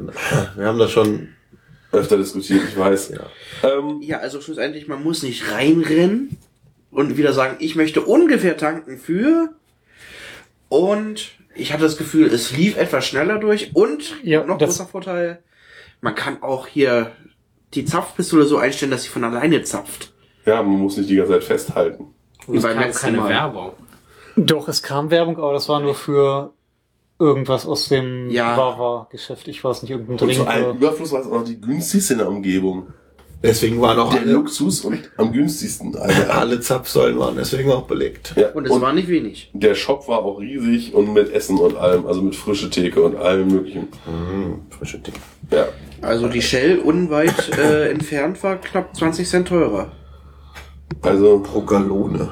Wir haben das schon. Öfter diskutiert, ich weiß. Ja. Ähm, Ja, also schlussendlich, man muss nicht reinrennen und wieder sagen, ich möchte ungefähr tanken für. Und ich hatte das Gefühl, es lief etwas schneller durch. Und Ja, noch großer Vorteil, man kann auch hier die Zapfpistole so einstellen, dass sie von alleine zapft. ja, man muss nicht die ganze Zeit festhalten. Und es kam keine Mal. Werbung. Doch, es kam Werbung, aber das war nur für irgendwas aus dem Ja. Wawa-Geschäft. Ich weiß nicht, irgendein Und zu Drink. allem Überfluss war es auch noch die günstigste in der Umgebung. Deswegen waren auch Der alle, Luxus und am günstigsten. <laughs> Alter. alle Zapfsäulen waren deswegen auch belegt. Ja, Und es war nicht wenig. der Shop war auch riesig und mit Essen und allem, also mit frische Theke und allem möglichen. Mhm, frische Dinge. Ja. Also die Shell unweit äh, entfernt war knapp 20 Cent teurer. Also, Pro Gallone.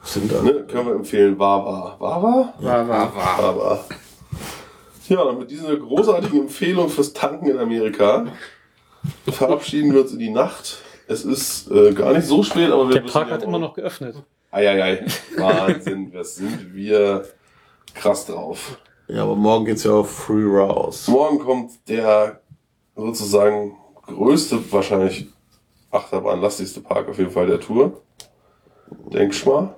Was sind da? ne, können wir empfehlen, Wawa. Wawa? War. Aber. Ja, und mit dieser großartigen Empfehlung fürs Tanken in Amerika verabschieden wir uns in die Nacht. Es ist äh, gar nicht so spät, aber wir Der Park ja hat immer noch geöffnet. Eieiei, Wahnsinn, <laughs> was sind wir krass drauf. Ja, aber morgen geht's ja auf Free raus. Morgen kommt der sozusagen größte, wahrscheinlich Achterbahn-lastigste Park auf jeden Fall der Tour. Denkst mal?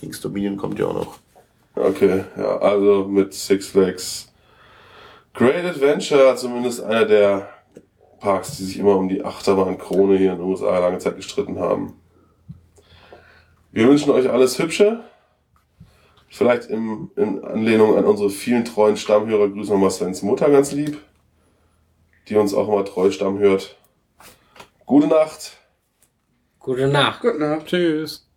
Kings Dominion kommt ja auch noch. Okay, ja, also mit Six Flags. Great Adventure, zumindest einer der Parks, die sich immer um die Achterbahn-Krone hier in den USA lange Zeit gestritten haben. Wir wünschen euch alles Hübsche. Vielleicht im, in Anlehnung an unsere vielen treuen Stammhörer grüßen wir mal Svens Mutter ganz lieb, die uns auch immer treu Stamm hört. Gute Nacht. Gute Nacht. Gute Nacht. Tschüss.